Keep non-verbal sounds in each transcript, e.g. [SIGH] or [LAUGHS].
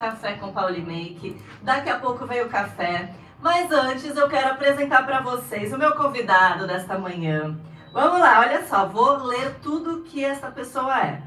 Café com Pauli Make. Daqui a pouco vem o café. Mas antes eu quero apresentar para vocês o meu convidado desta manhã. Vamos lá, olha só, vou ler tudo que essa pessoa é.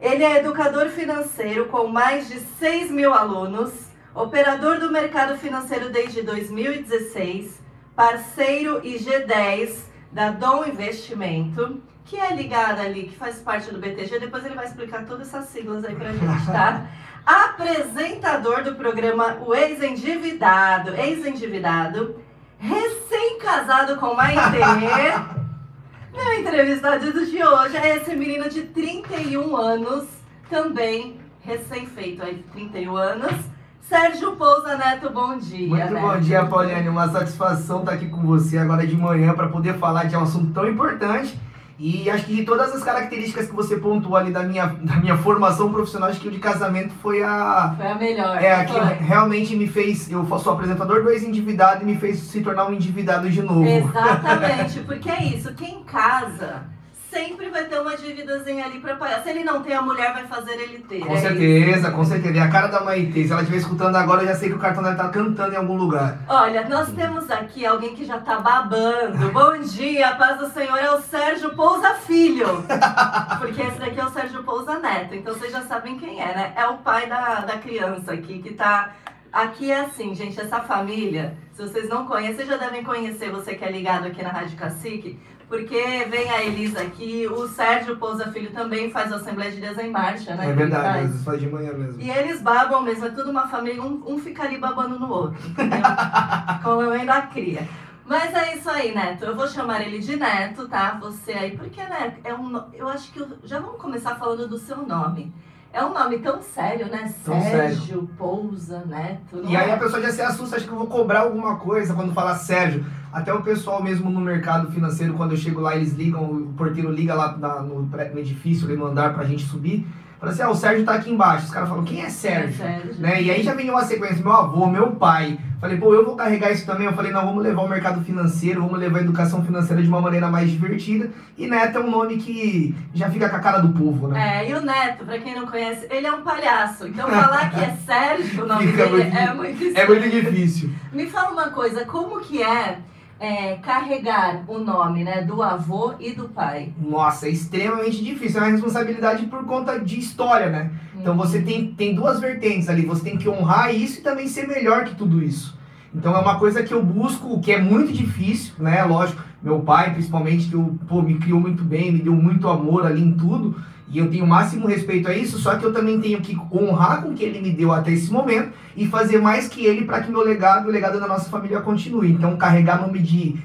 Ele é educador financeiro com mais de 6 mil alunos, operador do mercado financeiro desde 2016, parceiro IG10 da Dom Investimento, que é ligada ali, que faz parte do BTG. Depois ele vai explicar todas essas siglas aí pra gente, tá? [LAUGHS] Apresentador do programa O Ex-Endividado, ex-endividado, recém-casado com Maitê. [LAUGHS] Meu entrevistado de hoje é esse menino de 31 anos, também recém-feito aí, 31 anos. Sérgio Pousa Neto, bom dia. Muito Neto. bom dia, Pauliane. Uma satisfação estar aqui com você agora de manhã para poder falar de um assunto tão importante. E acho que de todas as características que você pontuou ali da minha, da minha formação profissional, acho que o de casamento foi a. Foi a melhor. É, a que foi. realmente me fez. Eu sou apresentador do ex-endividado e me fez se tornar um endividado de novo. Exatamente, [LAUGHS] porque é isso. Quem casa sempre vai ter uma dívidazinha ali pra pagar. Se ele não tem, a mulher vai fazer ele ter. Com é certeza, com certeza. É a cara da Maitê. Se ela estiver escutando agora, eu já sei que o cartão dela tá cantando em algum lugar. Olha, nós temos aqui alguém que já tá babando. Bom dia, paz do Senhor é o Sérgio Pousa Filho. [LAUGHS] Porque esse daqui é o Sérgio Pousa Neto. Então vocês já sabem quem é, né? É o pai da, da criança aqui que tá. Aqui é assim, gente, essa família, se vocês não conhecem, vocês já devem conhecer, você que é ligado aqui na Rádio Cacique, porque vem a Elisa aqui, o Sérgio Pousa Filho também faz a Assembleia de Deus em Marcha, né? É verdade, às vezes faz de manhã mesmo. E eles babam mesmo, é tudo uma família, um, um fica ali babando no outro, entendeu? [LAUGHS] Como eu ainda cria. Mas é isso aí, Neto. Eu vou chamar ele de Neto, tá? Você aí, porque, né? É um, eu acho que. eu- já vamos começar falando do seu nome. É um nome tão sério, né? Tão Sérgio Pousa Neto. E aí é? a pessoa já se assusta, acha que eu vou cobrar alguma coisa quando fala Sérgio. Até o pessoal mesmo no mercado financeiro, quando eu chego lá, eles ligam, o porteiro liga lá na- no, no edifício, ali no andar pra gente subir. Fala assim, ah, o Sérgio tá aqui embaixo. Os caras falam, quem é Sérgio? É Sérgio. Né? E aí já vem uma sequência, meu avô, meu pai. Falei, pô, eu vou carregar isso também. Eu falei, não, vamos levar o mercado financeiro, vamos levar a educação financeira de uma maneira mais divertida. E Neto é um nome que já fica com a cara do povo, né? É, e o Neto, pra quem não conhece, ele é um palhaço. Então falar que é Sérgio o nome [LAUGHS] Fica dele muito- é muito É estranho. muito difícil. Me fala uma coisa, como que é, é, carregar o nome né, do avô e do pai? Nossa, é extremamente difícil. É uma responsabilidade por conta de história, né? Então você tem, tem duas vertentes ali. Você tem que honrar isso e também ser melhor que tudo isso. Então é uma coisa que eu busco, que é muito difícil, né? Lógico, meu pai, principalmente, que eu, pô, me criou muito bem, me deu muito amor ali em tudo. E eu tenho o máximo respeito a isso, só que eu também tenho que honrar com o que ele me deu até esse momento e fazer mais que ele para que meu legado, o legado da nossa família continue. Então carregar nome de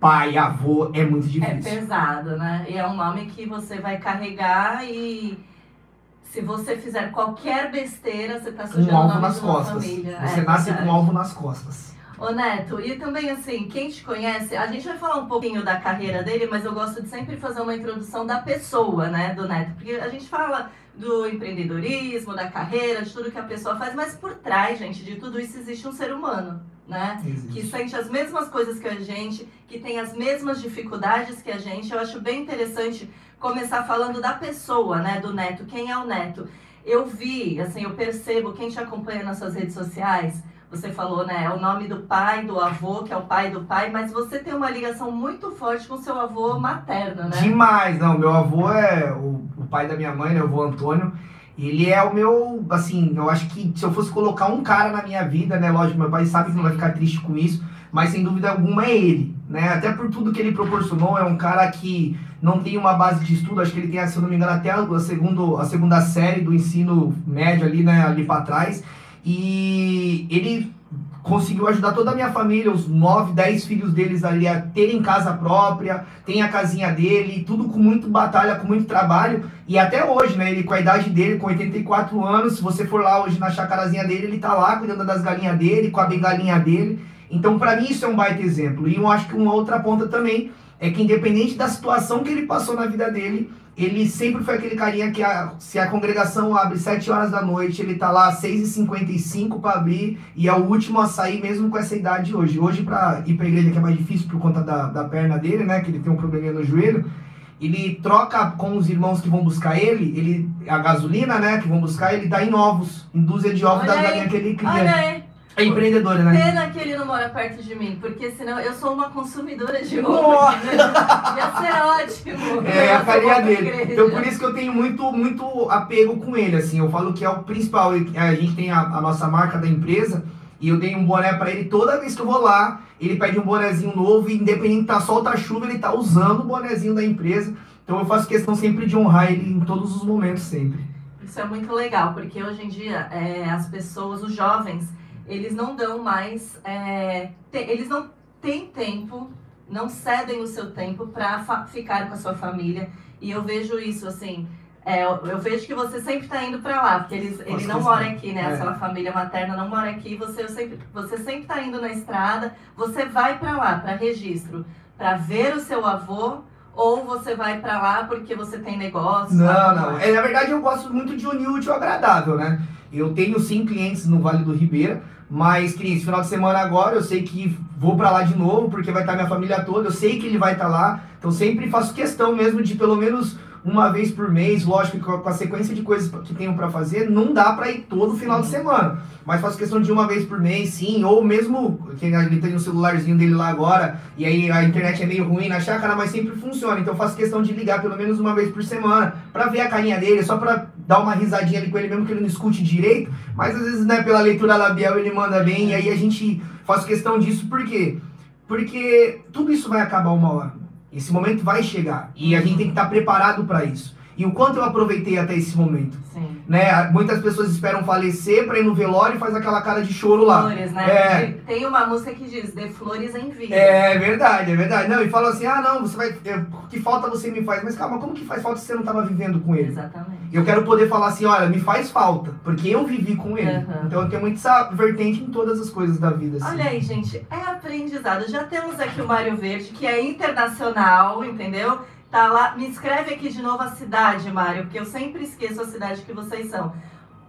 pai, avô é muito É difícil. pesado, né? E é um nome que você vai carregar e se você fizer qualquer besteira, você tá um sujando o alvo nas costas. família. Você É nasce verdade. com um alvo nas costas. Ô Neto, e também assim, quem te conhece, a gente vai falar um pouquinho da carreira dele, mas eu gosto de sempre fazer uma introdução da pessoa, né, do Neto, porque a gente fala do empreendedorismo, da carreira, de tudo que a pessoa faz, mas por trás, gente, de tudo isso existe um ser humano, né? que sente as mesmas coisas que a gente, que tem as mesmas dificuldades que a gente. Eu acho bem interessante começar falando da pessoa, né, do Neto. Quem é o Neto? Eu vi, assim, eu percebo, quem te acompanha nas suas redes sociais, você falou, né, é o nome do pai, do avô, que é o pai do pai, mas você tem uma ligação muito forte com seu avô materno, né? Demais, não. Meu avô é o, o pai da minha mãe, né? O avô Antônio. Ele é o meu, assim, eu acho que se eu fosse colocar um cara na minha vida, né? Lógico, meu pai sabe que não vai ficar triste com isso, mas sem dúvida alguma é ele, né? Até por tudo que ele proporcionou, é um cara que não tem uma base de estudo, acho que ele tem, se eu não me engano, até a, segundo, a segunda série do ensino médio ali, né? Ali pra trás. E ele conseguiu ajudar toda a minha família, os nove, dez filhos deles ali a terem casa própria, tem a casinha dele, tudo com muito batalha, com muito trabalho. E até hoje, né? Ele com a idade dele, com 84 anos, se você for lá hoje na chacarazinha dele, ele tá lá cuidando das galinhas dele, com a bengalinha dele. Então, para mim, isso é um baita exemplo. E eu acho que uma outra ponta também é que, independente da situação que ele passou na vida dele, ele sempre foi aquele carinha que, a- se a congregação abre 7 horas da noite, ele tá lá às 6h55 para abrir e é o último a sair, mesmo com essa idade de hoje. Hoje, para ir pra igreja, que é mais difícil por conta da, da perna dele, né? Que ele tem um probleminha no joelho. ele troca com os irmãos que vão buscar ele, ele a gasolina, né, que vão buscar, ele dá em ovos, em dúzia de ovos Olha da galinha que ele cria. É empreendedora, né? Pena que ele não mora perto de mim, porque senão eu sou uma consumidora de entendeu? Ia ser ótimo. É a Nossa, carinha ovo dele. igreja. Então por isso que eu tenho muito, muito apego com ele, assim. Eu falo que é o principal. A gente tem a, a nossa marca da empresa e eu dei um boné pra ele toda vez que eu vou lá. Ele pede um bonezinho novo e independente tá sol, tá chuva, ele tá usando o bonezinho da empresa. Então eu faço questão sempre de honrar ele em todos os momentos, sempre. Isso é muito legal, porque hoje em dia é, as pessoas, os jovens, eles não dão mais. é, te- eles não têm tempo, não cedem o seu tempo para ficar com a sua família. E eu vejo isso assim. é, eu, eu vejo que você sempre está indo para lá, porque eles, ele não mora aqui, né? É. A sua família materna não mora aqui. Você sempre, você sempre está indo na estrada. Você vai para lá para registro, para ver o seu avô. Ou você vai para lá porque você tem negócio? Não, não. É, na verdade, eu gosto muito de unir útil ao agradável, né? Eu tenho sim clientes no Vale do Ribeira, mas esse final de semana agora eu sei que vou pra lá de novo, porque vai estar minha família toda, eu sei que ele vai estar lá, então sempre faço questão mesmo de pelo menos uma vez por mês, lógico que com a- sequência de coisas que tenho pra fazer, não dá pra ir todo final de semana, mas faço questão de uma vez por mês, sim, ou mesmo que ele tem o celularzinho dele lá agora, e aí a internet é meio ruim na chácara, mas sempre funciona, então faço questão de ligar pelo menos uma vez por semana, pra ver a carinha dele, só pra dar uma risadinha ali com ele, mesmo que ele não escute direito, mas às vezes, né, pela leitura labial ele manda bem, e aí a gente faz questão disso, por quê? Porque tudo isso vai acabar uma hora. Esse momento vai chegar, e a gente tem que estar preparado pra isso. E o quanto eu aproveitei até esse momento, Sim. né? Muitas pessoas esperam falecer pra ir no velório e faz aquela cara de choro lá. Flores, né? É. Tem uma música que diz, dê flores em vida. É verdade, é verdade. Não, e fala assim: ah, não, você vai. é, que falta você me faz? Mas calma, como que faz falta se você não estava vivendo com ele? Exatamente. Eu quero poder falar assim: olha, me faz falta, porque eu vivi com ele. Aham. Então eu tenho muito essa vertente em todas as coisas da vida. Assim. Olha aí, gente, é aprendizado. Já temos aqui o Mário Verde, que é internacional, entendeu? Tá lá. Me escreve aqui de novo a cidade, Mário, porque eu sempre esqueço a cidade que vocês são.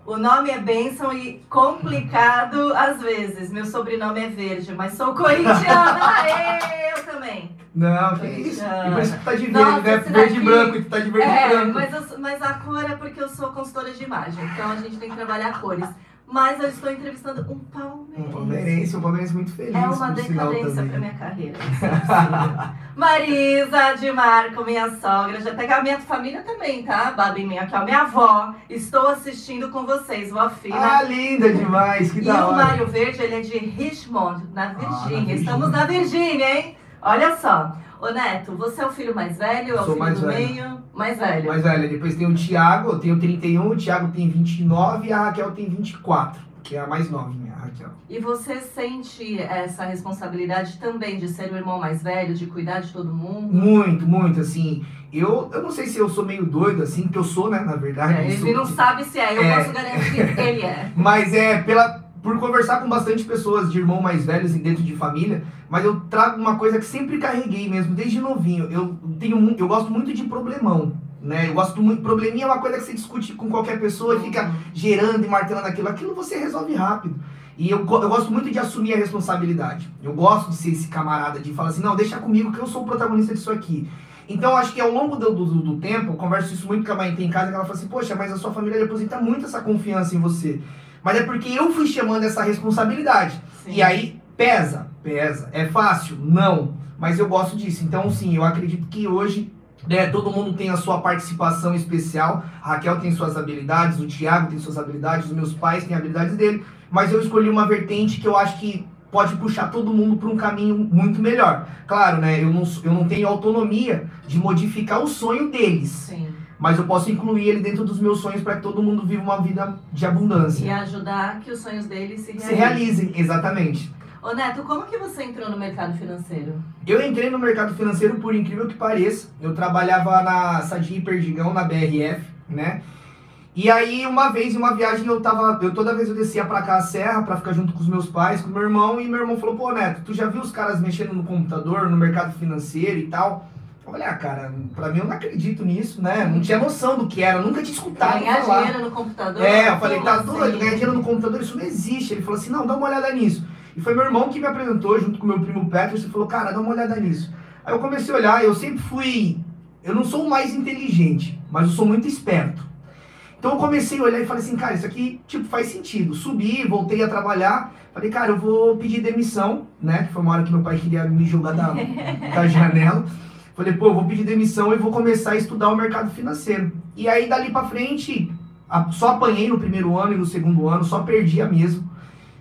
O nome é bênção e complicado às vezes. Meu sobrenome é Verde, mas sou corintiana. [LAUGHS] Aê, eu também. Não, que isso. E por isso que tá de verde, Nossa, né? Verde e branco, e tu tá de verde e É, branco. mas, eu- mas a cor é porque eu sou consultora de imagem, então a gente tem que trabalhar cores. Mas eu estou entrevistando um palmeirense. Um palmeirense, um palmeirense muito feliz. É uma decadência pra minha carreira. é. [LAUGHS] Marisa de Marco, minha sogra, já até a minha família também, tá? Babi minha aqui, ó. Minha avó, estou assistindo com vocês, vó Fina. Ah, linda demais, que e da o hora. Mário Verde, ele é de Richmond, na na Virgínia. Virgínia. Estamos na Virgínia, hein? Olha só. Ô Neto, você é o filho mais velho? É o Sou filho mais do velho. meio? Mais velho. Mas, velho, depois tem o Thiago, eu tenho 31, o Thiago tem 29 e a Raquel tem 24, que é a mais novinha, a Raquel. E você sente essa responsabilidade também de ser o irmão mais velho, de cuidar de todo mundo? Muito, muito, assim. Eu, eu não sei se eu sou meio doido, assim, que eu sou, né, na verdade. É, ele sou- não sabe se é, eu É. posso garantir que ele é. [LAUGHS] Mas é pela, por conversar com bastante pessoas de irmão mais velhos assim, dentro de família, mas eu trago uma coisa que sempre carreguei mesmo, desde novinho. Eu tenho eu gosto muito de problemão, né? Eu gosto muito. Probleminha é uma coisa que você discute com qualquer pessoa e fica gerando e martelando aquilo. Aquilo você resolve rápido. E eu, eu gosto muito de assumir a responsabilidade. Eu gosto de ser esse camarada, de falar assim, não, deixa comigo que eu sou o protagonista disso aqui. Então, acho que ao longo do, do, do tempo, eu converso isso muito com a mãe tem em casa, que ela fala assim, poxa, mas a sua família deposita muito essa confiança em você. Mas é porque eu fui chamando essa responsabilidade. Sim. E aí, pesa, pesa. É fácil? Não. Mas eu gosto disso. Então, sim, eu acredito que hoje né, todo mundo tem a sua participação especial. A Raquel tem suas habilidades, o Thiago tem suas habilidades, os meus pais têm habilidades dele. Mas eu escolhi uma vertente que eu acho que pode puxar todo mundo para um caminho muito melhor. Claro, né? Eu não, eu não tenho autonomia de modificar o sonho deles. Sim. Mas eu posso incluir ele dentro dos meus sonhos para que todo mundo viva uma vida de abundância. E ajudar que os sonhos dele se realizem. Se realizem, exatamente. Ô Neto, como que você entrou no mercado financeiro? Eu entrei no mercado financeiro por incrível que pareça. Eu trabalhava na Sadi Perdigão, na BRF, né? E aí, uma vez em uma viagem, eu tava. Eu toda vez eu descia pra cá a serra pra ficar junto com os meus pais, com meu irmão, e meu irmão falou, pô, Neto, tu já viu os caras mexendo no computador, no mercado financeiro e tal? Falei, ah, cara, pra mim eu não acredito nisso, né? Não tinha noção do que era, eu nunca tinha escutado Ganhar falar. dinheiro no computador? É, eu falei, tá assim? doido, ganhar dinheiro no computador, isso não existe. Ele falou assim, não, dá uma olhada nisso. E foi meu irmão que me apresentou, junto com meu primo Petrus, e falou, cara, dá uma olhada nisso. Aí eu comecei a olhar, eu sempre fui eu não sou o mais inteligente, mas eu sou muito esperto. Então eu comecei a olhar e falei assim, cara, isso aqui tipo faz sentido. Subi, voltei a trabalhar, falei, cara, eu vou pedir demissão, né? Que foi uma hora que meu pai queria me jogar da, da [LAUGHS] janela. Falei, pô, eu vou pedir demissão e vou começar a estudar o mercado financeiro. E aí dali para frente, só apanhei no primeiro ano e no segundo ano, só perdia mesmo.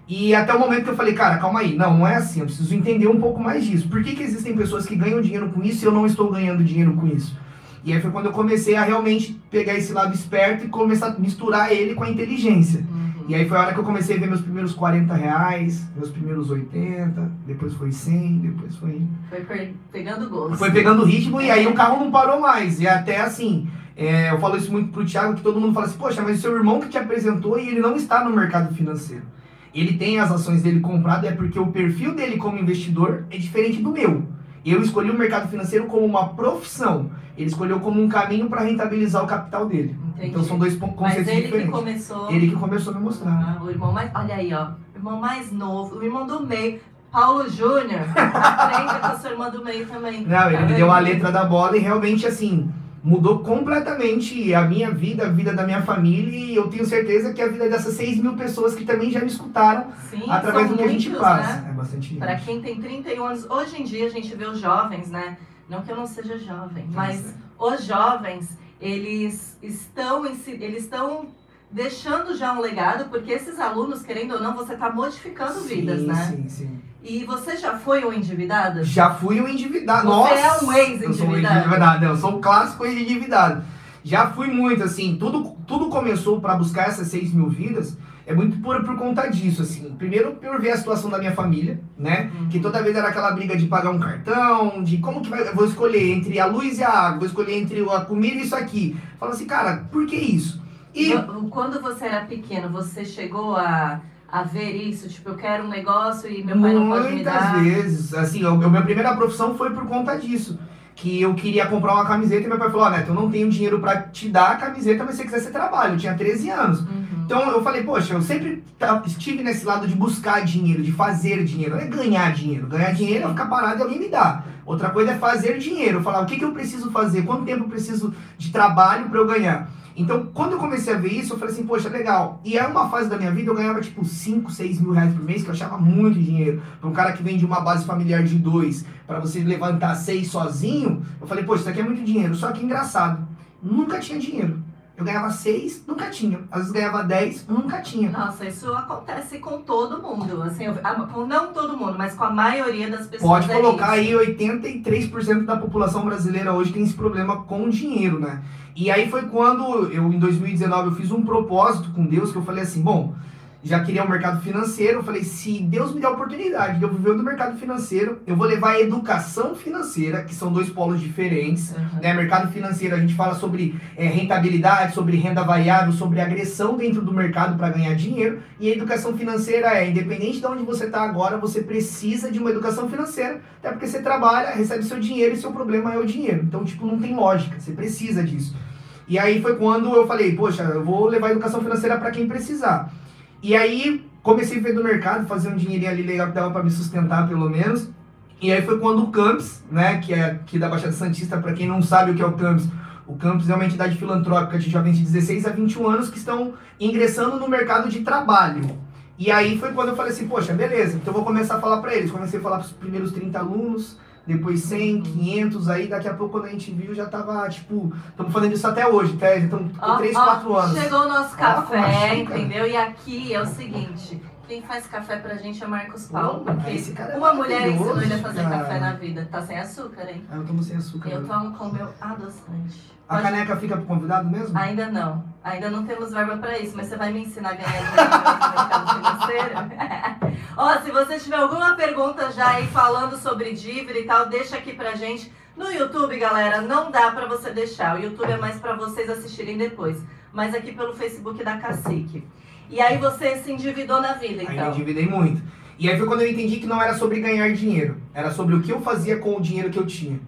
E até o momento que eu falei, cara, calma aí, não, não é assim, eu preciso entender um pouco mais disso. Por que, que existem pessoas que ganham dinheiro com isso e eu não estou ganhando dinheiro com isso? E aí foi quando eu comecei a realmente pegar esse lado esperto e começar a misturar ele com a inteligência. Uhum. E aí foi a hora que eu comecei a ver meus primeiros 40 reais, meus primeiros 80, depois foi 100, depois foi... Foi pegando gosto. Foi pegando ritmo e aí o carro não parou mais. E até assim, é, eu falo isso muito pro Thiago, que todo mundo fala assim, poxa, mas o seu irmão que te apresentou e ele não está no mercado financeiro ele tem as ações dele compradas, é porque o perfil dele como investidor é diferente do meu. Eu escolhi o mercado financeiro como uma profissão. Ele escolheu como um caminho para rentabilizar o capital dele. Entendi. Então são dois conceitos Mas ele diferentes. Que começou... Ele que começou a me mostrar. Ah, o irmão mais. Olha aí, ó. O irmão mais novo, o irmão do meio. Paulo Júnior, [LAUGHS] aprende com a sua irmã do meio também. Não, ele me deu a letra da bola e realmente assim mudou completamente a minha vida, a vida da minha família e eu tenho certeza que a vida dessas 6 mil pessoas que também já me escutaram Sim, através do que muitos, a gente passa. Né? É bastante Para quem tem 31 anos, hoje em dia a gente vê os jovens, né? Não que eu não seja jovem, mas os jovens, eles estão, eles estão deixando já um legado, porque esses alunos, querendo ou não, você está modificando sim, vidas, né? Sim, sim. E você já foi um endividado? Já fui um endividado. Você Nossa, é um ex-endividado. Eu sou um endividado, eu sou um clássico ex-endividado. Já fui muito, assim, tudo, tudo começou para buscar essas 6 mil vidas, é muito por, por conta disso, assim. Primeiro, por ver a situação da minha família, né? Uhum. Que toda vez era aquela briga de pagar um cartão, de como que vai, vou escolher entre a luz e a água, vou escolher entre a comida e isso aqui. Fala assim, cara, por que isso? E quando você era pequeno, você chegou a a ver isso? Tipo, eu quero um negócio e meu pai não pode me dar? Muitas vezes. Assim, a minha primeira profissão foi por conta disso. Que eu queria comprar uma camiseta e meu pai falou, ó, Neto, eu não tenho dinheiro para te dar a camiseta, mas se você quiser, você trabalha. Eu tinha 13 anos. Uhum. Então eu falei, poxa, eu sempre estive nesse lado de buscar dinheiro, de fazer dinheiro. Não é ganhar dinheiro. Ganhar dinheiro é ficar parado e alguém me dá. Outra coisa é fazer dinheiro. Falar, o que, que eu preciso fazer? Quanto tempo eu preciso de trabalho para eu ganhar? Então, quando eu comecei a ver isso, eu falei assim, poxa, legal. E é uma fase da minha vida, eu ganhava tipo 5, 6 mil reais por mês, que eu achava muito dinheiro. Para um cara que vem de uma base familiar de dois, para você levantar seis sozinho, eu falei, poxa, isso aqui é muito dinheiro. Só que engraçado, nunca tinha dinheiro. Eu ganhava seis, nunca tinha. Às vezes ganhava dez, nunca tinha. Nossa, isso acontece com todo mundo. Assim, com não todo mundo, mas com a maioria das pessoas. Pode é colocar é aí 83% da população brasileira hoje tem esse problema com dinheiro, né? E aí foi quando eu, em 2019, eu fiz um propósito com Deus que eu falei assim, bom, já queria o um mercado financeiro. Eu falei, se Deus me der a oportunidade de eu viver do mercado financeiro, eu vou levar a educação financeira, que são dois polos diferentes. Uhum. Né? Mercado financeiro, a gente fala sobre é, rentabilidade, sobre renda variável, sobre agressão dentro do mercado para ganhar dinheiro. E a educação financeira é, independente de onde você está agora, você precisa de uma educação financeira, até porque você trabalha, recebe seu dinheiro e seu problema é o dinheiro. Então, tipo, não tem lógica, você precisa disso. E aí foi quando eu falei, poxa, eu vou levar a educação financeira para quem precisar. E aí comecei a ver do mercado, fazer um dinheirinho ali legal que dava para me sustentar pelo menos. E aí foi quando o Campus, né, que é aqui da Baixada Santista, para quem não sabe o que é o Campus, o Campus é uma entidade filantrópica de jovens de 16 a 21 anos que estão ingressando no mercado de trabalho. E aí foi quando eu falei assim, poxa, beleza, então eu vou começar a falar para eles. Comecei a falar para os primeiros 30 alunos, depois 100, 500, aí daqui a pouco quando a gente viu já tava, tipo, estamos fazendo isso até hoje, já estamos com 3, 4 anos. Chegou o nosso café, [LAUGHS] entendeu? E aqui é o seguinte, quem faz café pra gente é Marcos Paulo. porque é uma mulher ensinou ele a fazer cara. café na vida. Tá sem açúcar, hein? Ah, eu tomo sem açúcar. Eu tomo com meu adoçante. A Pode... caneca fica pro convidado mesmo? Ainda não. Ainda não temos verba para isso, mas você vai me ensinar a ganhar dinheiro no mercado financeiro? [LAUGHS] Ó, se você tiver alguma pergunta já aí falando sobre dívida e tal, deixa aqui pra gente. No YouTube, galera, não dá para você deixar. O YouTube é mais para vocês assistirem depois. Mas aqui pelo Facebook da Cacique. E aí você se endividou na vida, então? Aí eu endividei muito. E aí foi quando eu entendi que não era sobre ganhar dinheiro. Era sobre o que eu fazia com o dinheiro que eu tinha.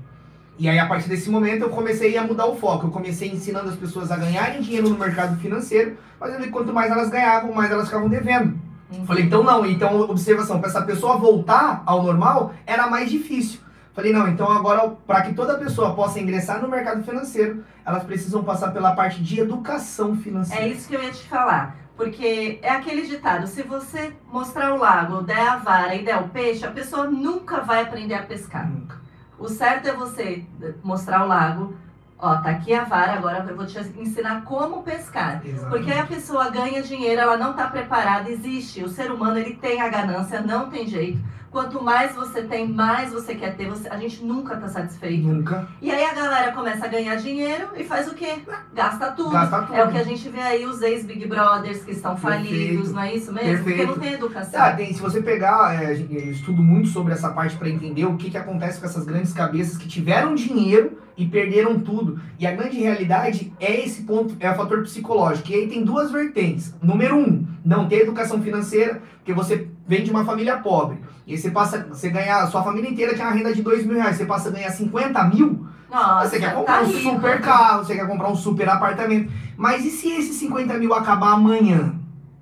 E aí, a partir desse momento, eu comecei a mudar o foco. Eu comecei ensinando as pessoas a ganharem dinheiro no mercado financeiro, fazendo que quanto mais elas ganhavam, mais elas ficavam devendo. Uhum. Falei, então não. Então, observação, para essa pessoa voltar ao normal, era mais difícil. Falei, não, então agora, para que toda pessoa possa ingressar no mercado financeiro, elas precisam passar pela parte de educação financeira. É isso que eu ia te falar. Porque é aquele ditado: se você mostrar o lago, der a vara e der o peixe, a pessoa nunca vai aprender a pescar. Nunca. O certo é você mostrar o lago, ó, tá aqui a vara, agora eu vou te ensinar como pescar. Exatamente. Porque aí a pessoa ganha dinheiro, ela não está preparada, existe. O ser humano ele tem a ganância, não tem jeito. Quanto mais você tem, mais você quer ter. Você, a gente nunca está satisfeito. Nunca. E aí a galera começa a ganhar dinheiro e faz o quê? Gasta tudo. Gasta tudo. É o que a gente vê aí, os ex-Big Brothers que estão falidos, Perfeito. não é isso mesmo? Porque Perfeito. não tem educação. Tá, tem, se você pegar, é, eu estudo muito sobre essa parte para entender o que, que acontece com essas grandes cabeças que tiveram dinheiro e perderam tudo. E a grande realidade é esse ponto, é o fator psicológico. E aí tem duas vertentes. Número um, não ter educação financeira, porque você vem de uma família pobre. E aí você passa, você ganha, sua família inteira tinha uma renda de dois mil reais, você passa a ganhar 50 mil, Nossa, você quer comprar tá um rico. super carro, você quer comprar um super apartamento. Mas e se esses 50 mil acabar amanhã?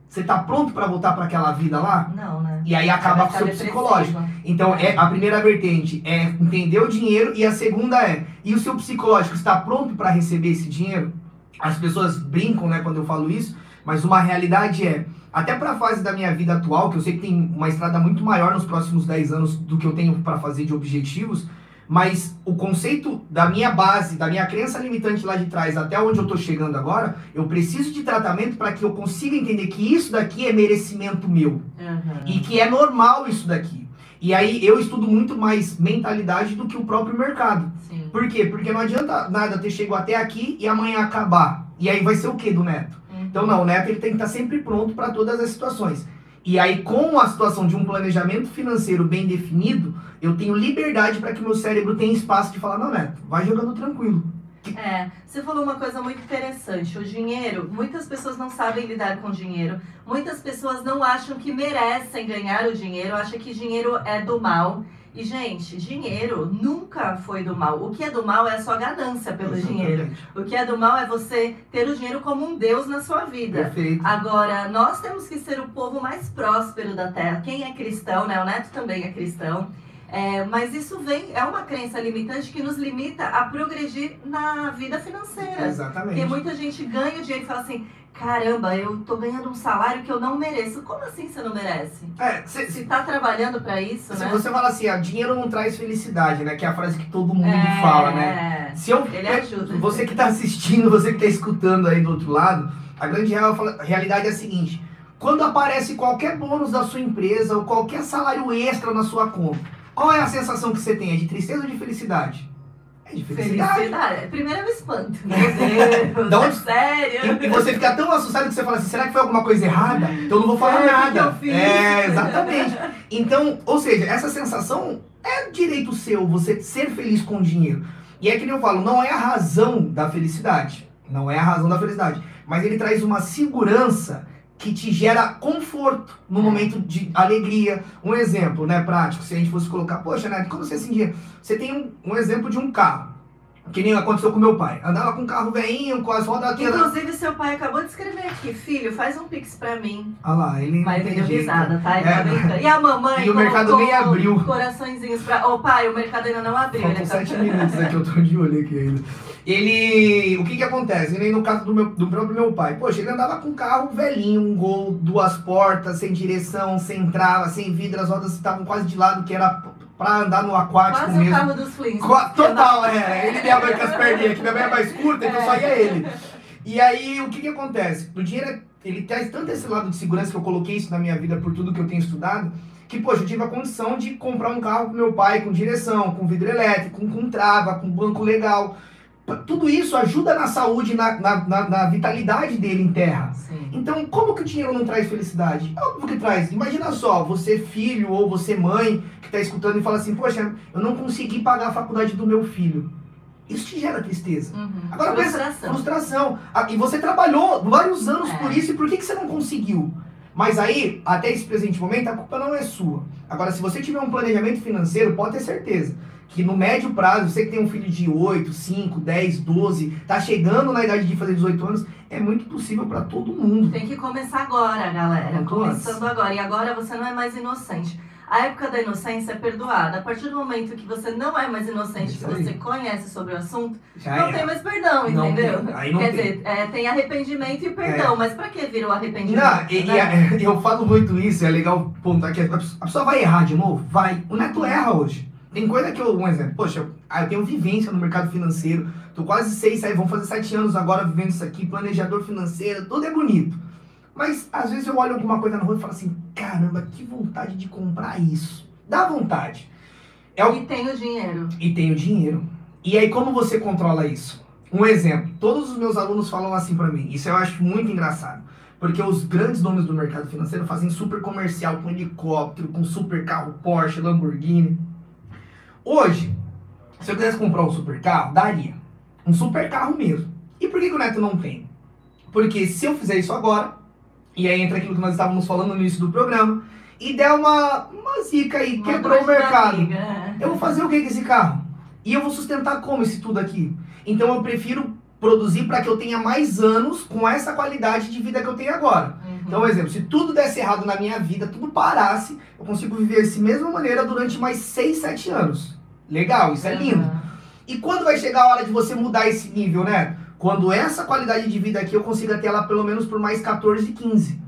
Você tá pronto para voltar para aquela vida lá? Não, né? E aí acaba com o seu psicológico. Então, é, a primeira vertente é entender o dinheiro e a segunda é, e o seu psicológico está pronto para receber esse dinheiro? As pessoas brincam, né, quando eu falo isso, mas uma realidade é, até para a fase da minha vida atual, que eu sei que tem uma estrada muito maior nos próximos 10 anos do que eu tenho para fazer de objetivos, mas o conceito da minha base, da minha crença limitante lá de trás até onde eu tô chegando agora, eu preciso de tratamento para que eu consiga entender que isso daqui é merecimento meu. Uhum. E que é normal isso daqui. E aí eu estudo muito mais mentalidade do que o próprio mercado. Sim. Por quê? Porque não adianta nada ter chegado até aqui e amanhã acabar. E aí vai ser o que do neto? Então não, o neto ele tem que estar sempre pronto para todas as situações. E aí com a situação de um planejamento financeiro bem definido, eu tenho liberdade para que meu cérebro tenha espaço de falar, não, neto, vai jogando tranquilo. É, você falou uma coisa muito interessante. O dinheiro, muitas pessoas não sabem lidar com dinheiro. Muitas pessoas não acham que merecem ganhar o dinheiro, acham que dinheiro é do mal. E, gente, dinheiro nunca foi do mal. O que é do mal é a sua ganância pelo dinheiro. Exatamente. O que é do mal é você ter o dinheiro como um Deus na sua vida. Perfeito. Agora, nós temos que ser o povo mais próspero da terra. Quem é cristão, né? O Neto também é cristão. É, mas isso vem, é uma crença limitante que nos limita a progredir na vida financeira. Exatamente. Porque muita gente ganha o dinheiro e fala assim: caramba, eu tô ganhando um salário que eu não mereço. Como assim você não merece? É, cê- Se tá trabalhando pra isso, Se né? você fala assim, ah, dinheiro não traz felicidade, né? Que é a frase que todo mundo É, fala, né? Se eu, Ele ajuda. Você que tá assistindo, [LAUGHS] você que tá escutando aí do outro lado, a grande real- realidade é a seguinte: quando aparece qualquer bônus da sua empresa ou qualquer salário extra na sua conta, qual é a sensação que você tem? É de tristeza ou de felicidade? É de felicidade. Felicidade. Primeiro eu espanto. Meu Deus, [LAUGHS] é onde- sério? E, e você fica tão assustado que você fala assim, será que foi alguma coisa errada? Então eu não vou falar É, nada. É, exatamente. Então, ou seja, essa sensação é direito seu, você ser feliz com o dinheiro. E é que nem eu falo, não é a razão da felicidade. Não é a razão da felicidade. Mas ele traz uma segurança que te gera conforto no momento de alegria. Um exemplo, né, prático, se a gente fosse colocar, poxa, né, como você dinheiro? Você tem um, um exemplo de um carro. Que nem aconteceu com meu pai. Andava com um carro velhinho, com as rodas aqui. Inclusive, seu pai acabou de escrever aqui, filho, faz um pix pra mim. Olha lá, ele não Mas tem ele deu risada, tá? Ele É. tá brincando. E a mamãe E o mercado nem abriu. coraçõezinhos pra... Ô pai, o mercado ainda não abriu. Faltam tá... sete minutos aqui, eu tô de olho aqui ainda. Ele. O que que acontece? Ele, no caso do, meu, do próprio meu pai, poxa, ele andava com um carro velhinho, um gol, duas portas, sem direção, sem trava, sem vidro, as rodas estavam quase de lado, que era pra andar no aquático Quase o mesmo. carro dos Flintstones. Total, é. Ele e minha mãe com as perninhas aqui, minha mãe é mais curta, então só ia ele. E aí, o que que acontece? O dinheiro, ele traz tanto esse lado de segurança que eu coloquei isso na minha vida por tudo que eu tenho estudado, que, poxa, eu tive a condição de comprar um carro com meu pai, com direção, com vidro elétrico, com, com trava, com banco legal. Tudo isso ajuda na saúde, na, na, na- na vitalidade dele em terra. Sim. Então, como que o dinheiro não traz felicidade? É óbvio que traz. Imagina só, você filho ou você mãe que está escutando e fala assim, poxa, eu não consegui pagar a faculdade do meu filho. Isso te gera tristeza. Uhum. Agora pensa, Frustração. frustração. Ah, E você trabalhou vários anos É. por isso, e por que, que você não conseguiu? Mas aí, até esse presente momento, a culpa não é sua. Agora, se você tiver um planejamento financeiro, pode ter certeza que no médio prazo, você que tem um filho de 8, 5, 10, 12, tá chegando na idade de fazer 18 anos, é muito possível para todo mundo. Tem que começar agora, galera. Quanto Começando antes. agora. E agora você não é mais inocente. A época da inocência é perdoada. A partir do momento que você não é mais inocente, que você conhece sobre o assunto, Já não é. tem mais perdão, Não entendeu? Quer tem. É. dizer, é, tem arrependimento e perdão, mas pra que virou arrependimento? Não, e, e né? a- [LAUGHS] eu falo muito isso, é legal pontuar que a pessoa vai errar de novo? Vai. O Neto erra hoje. Tem coisa que eu, um exemplo, poxa, eu, ah, eu tenho vivência no mercado financeiro, tô quase seis, aí vão fazer sete anos agora vivendo isso aqui, planejador financeiro, tudo é bonito. Mas às vezes eu olho alguma coisa na rua e falo assim, caramba, que vontade de comprar isso. Dá vontade. É o E tem o dinheiro. e tenho dinheiro. E aí, como você controla isso? Um exemplo: todos os meus alunos falam assim pra mim. Isso eu acho muito engraçado. Porque os grandes nomes do mercado financeiro fazem super comercial com helicóptero, com super carro Porsche, Lamborghini. Hoje, se eu quisesse comprar um super carro, daria. Um super carro mesmo. E por que, que o Neto não tem? Porque se eu fizer isso agora, e aí entra aquilo que nós estávamos falando no início do programa, e der uma, uma zica aí, Uma quebrou o mercado. é. Eu vou fazer o que com esse carro? E eu vou sustentar como esse tudo aqui? Então eu prefiro produzir para que eu tenha mais anos com essa qualidade de vida que eu tenho agora. Então, um exemplo, se tudo desse errado na minha vida, tudo parasse, eu consigo viver dessa mesma maneira durante mais 6, 7 anos. Legal, isso é lindo. Uhum. E quando vai chegar a hora de você mudar esse nível, né? Quando essa qualidade de vida aqui eu consiga ter ela pelo menos por mais 14, 15.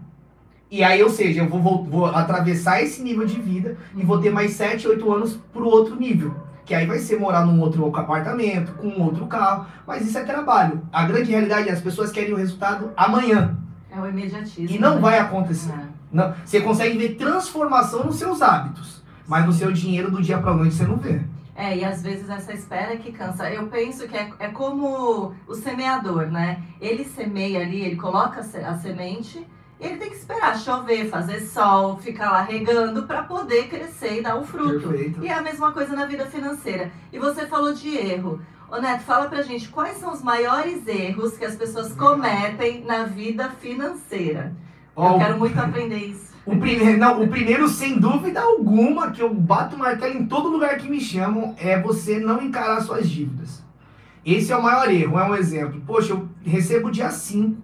E aí, ou seja, eu vou, vou, vou atravessar esse nível de vida e vou ter mais 7, 8 anos pro outro nível. Que aí vai ser morar num outro apartamento, com um outro carro. Mas isso é trabalho. A grande realidade é as pessoas querem o resultado amanhã. É o imediatismo. E não né? vai acontecer. É. Não, você consegue ver transformação nos seus hábitos. Mas no seu dinheiro do dia pra noite você não vê. É, e às vezes essa espera é que cansa. Eu penso que é, é como o semeador, né? Ele semeia ali, ele coloca a semente e ele tem que esperar chover, fazer sol, ficar lá regando para poder crescer e dar o fruto. Perfeito. E é a mesma coisa na vida financeira. E você falou de erro. Ô Neto, fala pra gente quais são os maiores erros que as pessoas cometem na vida financeira. Ó, Eu quero muito aprender isso. [LAUGHS] O primeiro, não, o primeiro, sem dúvida alguma, que eu bato o martelo em todo lugar que me chamam, é você não encarar suas dívidas. Esse é o maior erro, é um exemplo. Poxa, eu recebo dia 5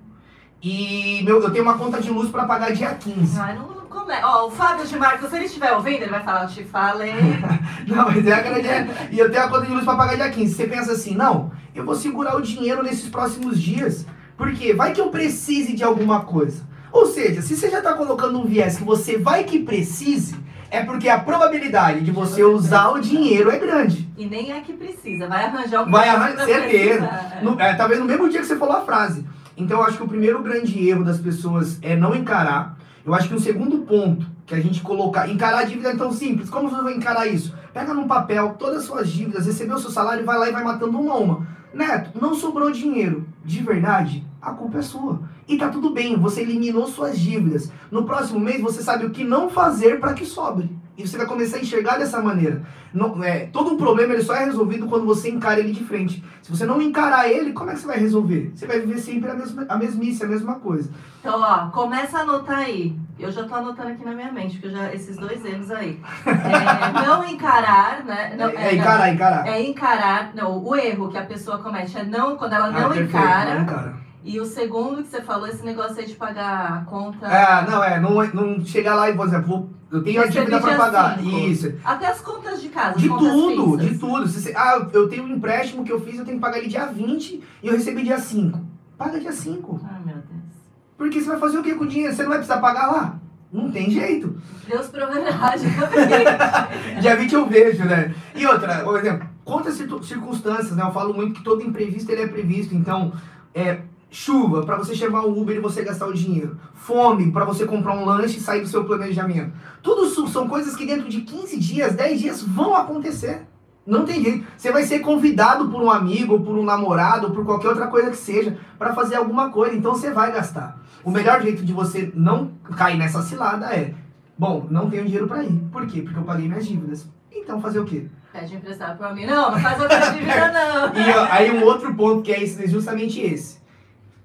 e meu, eu tenho uma conta de luz para pagar dia 15. Ai, não, não come... Ó, o Fábio de Marcos, se ele estiver ouvindo, ele vai falar, eu te falei. [LAUGHS] Não, mas é a grande. E eu tenho a conta de luz para pagar dia 15. Você pensa assim, não, eu vou segurar o dinheiro nesses próximos dias, porque vai que eu precise de alguma coisa. Ou seja, se você já está colocando um viés que você vai que precise, é porque a probabilidade de você usar o dinheiro é grande. E nem é que precisa, vai arranjar o Vai arranjar, certeza. precisar. No, é, talvez no mesmo dia que você falou a frase. Então eu acho que o primeiro grande erro das pessoas é não encarar. Eu acho que o segundo ponto que a gente colocar, encarar a dívida é tão simples. Como você vai encarar isso? Pega num papel todas as suas dívidas, recebeu o seu salário, vai lá e vai matando uma a uma. Neto, não sobrou dinheiro. De verdade, a culpa é sua. E tá tudo bem, você eliminou suas dívidas. No próximo mês você sabe o que não fazer para que sobre. E você vai começar a enxergar dessa maneira. Não, é, todo um problema ele só é resolvido quando você encara ele de frente. Se você não encarar ele, como é que você vai resolver? Você vai viver sempre a, mesma, a mesmice, a mesma coisa. Então, ó, começa a anotar aí. Eu já tô anotando aqui na minha mente, porque já, esses dois erros aí. É, [LAUGHS] não encarar, né? Não, é, encarar, encarar. É encarar. Não, o erro que a pessoa comete é não, quando ela Ah, não encara. não encara. E o segundo que você falou, esse negócio aí de pagar a conta. Ah, não, é, não, não chegar lá e, por exemplo, vou- eu tenho a dívida para pagar. cinco. Isso. Até as contas de casa. De tudo, fixas. de tudo. Você- ah, eu tenho um empréstimo que eu fiz, eu tenho que pagar ele dia 20 e eu recebi dia 5. Paga dia 5. Ai, meu Deus. Porque você vai fazer o que com o dinheiro? Você não vai precisar pagar lá? Não tem jeito. Deus proverá, [LAUGHS] Dia 20 eu vejo, né? E outra, por exemplo, quantas circun- circunstâncias, né? Eu falo muito que todo imprevisto ele é previsto. Então, é chuva para você chamar o Uber e você gastar o dinheiro. Fome para você comprar um lanche e sair do seu planejamento. Tudo isso são coisas que dentro de 15 dias, 10 dias vão acontecer. Não tem jeito. Você vai ser convidado por um amigo, ou por um namorado, ou por qualquer outra coisa que seja, para fazer alguma coisa. Então você vai gastar. O melhor jeito de você não cair nessa cilada é: bom, não tenho dinheiro para ir. Por quê? Porque eu paguei minhas dívidas. Então fazer o quê? Pede emprestado pra mim. Não, não faz outra [LAUGHS] dívida, não. E ó, aí um outro ponto que é esse, justamente esse.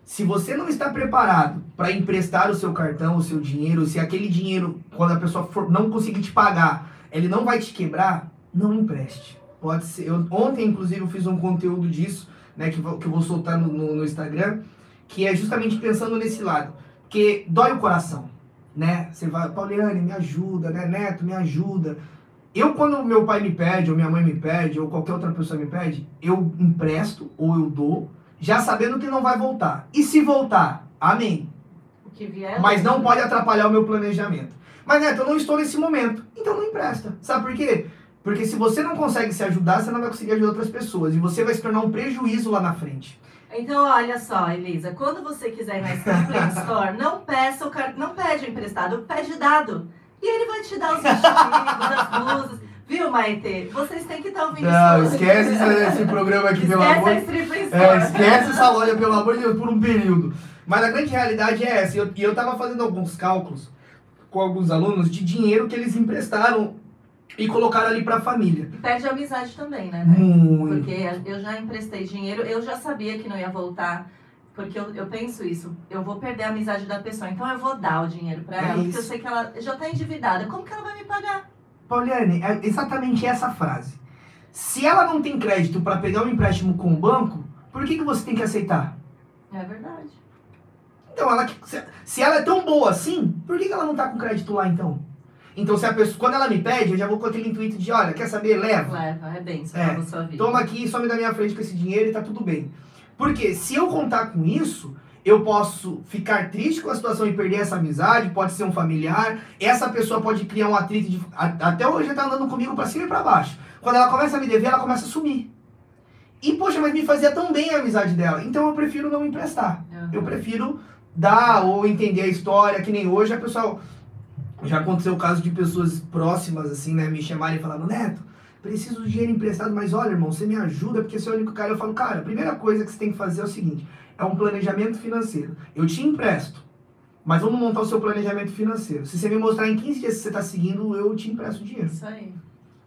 Se você não está preparado para emprestar o seu cartão, o seu dinheiro, se aquele dinheiro, quando a pessoa for, não conseguir te pagar, ele não vai te quebrar, não empreste. Pode ser. Eu, ontem, inclusive, eu fiz um conteúdo disso, né, que, que eu vou soltar no, no- no Instagram. que é justamente pensando nesse lado, que dói o coração, né? Você vai, Pauliane, me ajuda, né? Neto, me ajuda. Eu, quando meu pai me pede, ou minha mãe me pede, ou qualquer outra pessoa me pede, eu empresto ou eu dou, já sabendo que não vai voltar. E se voltar, amém. O que vier. Mas não pode atrapalhar o meu planejamento. Mas, Neto, eu não estou nesse momento. Então não empresta. Sabe por quê? Porque se você não consegue se ajudar, você não vai conseguir ajudar outras pessoas. E você vai se tornar um prejuízo lá na frente. Então, olha só, Elisa, quando você quiser ir na Play Store, não peça o car... não pede emprestado, pede dado. E ele vai te dar os [LAUGHS] vestidos, as blusas. Viu, Maite? Vocês têm que estar tá ouvindo Não, isso. esquece esse, programa aqui, pelo amor. Esquece é, esquece essa loja, pelo amor de Deus, por um período. Mas a grande realidade é essa. E eu, eu tava fazendo alguns cálculos com alguns alunos de dinheiro que eles emprestaram e colocaram ali para a família. E perde a amizade também, né? Muito. Porque eu já emprestei dinheiro, eu já sabia que não ia voltar. Porque eu, eu penso isso, eu vou perder a amizade da pessoa, então eu vou dar o dinheiro para ela, porque eu sei que ela já está endividada. Como que ela vai me pagar? Pauliane, é exatamente essa frase. Se ela não tem crédito para pegar um empréstimo com o banco, por que, que você tem que aceitar? É verdade. Então, ela, se ela é tão boa assim, por que, que ela não está com crédito lá então? Então, se a pessoa, quando ela me pede, eu já vou com aquele intuito de, olha, quer saber? Leva. Leva, é bem, é, sua vida. Toma aqui, some da minha frente com esse dinheiro e tá tudo bem. Porque se eu contar com isso, eu posso ficar triste com a situação e perder essa amizade, pode ser um familiar, essa pessoa pode criar um atrito de, até hoje tá andando comigo para cima e para baixo. Quando ela começa a me dever, ela começa a sumir. E poxa, mas me fazia tão bem a amizade dela. Então eu prefiro não emprestar. Uhum. Eu prefiro dar ou entender a história, que nem hoje a pessoa já aconteceu o caso de pessoas próximas, assim, né, me chamarem e falarem, Neto, preciso de dinheiro emprestado, mas olha, irmão, você me ajuda, porque você é o único cara. Eu falo, cara, a primeira coisa que você tem que fazer é o seguinte, é um planejamento financeiro. Eu te empresto, mas vamos montar o seu planejamento financeiro. Se você me mostrar em 15 dias que você está seguindo, eu te empresto dinheiro. Isso aí.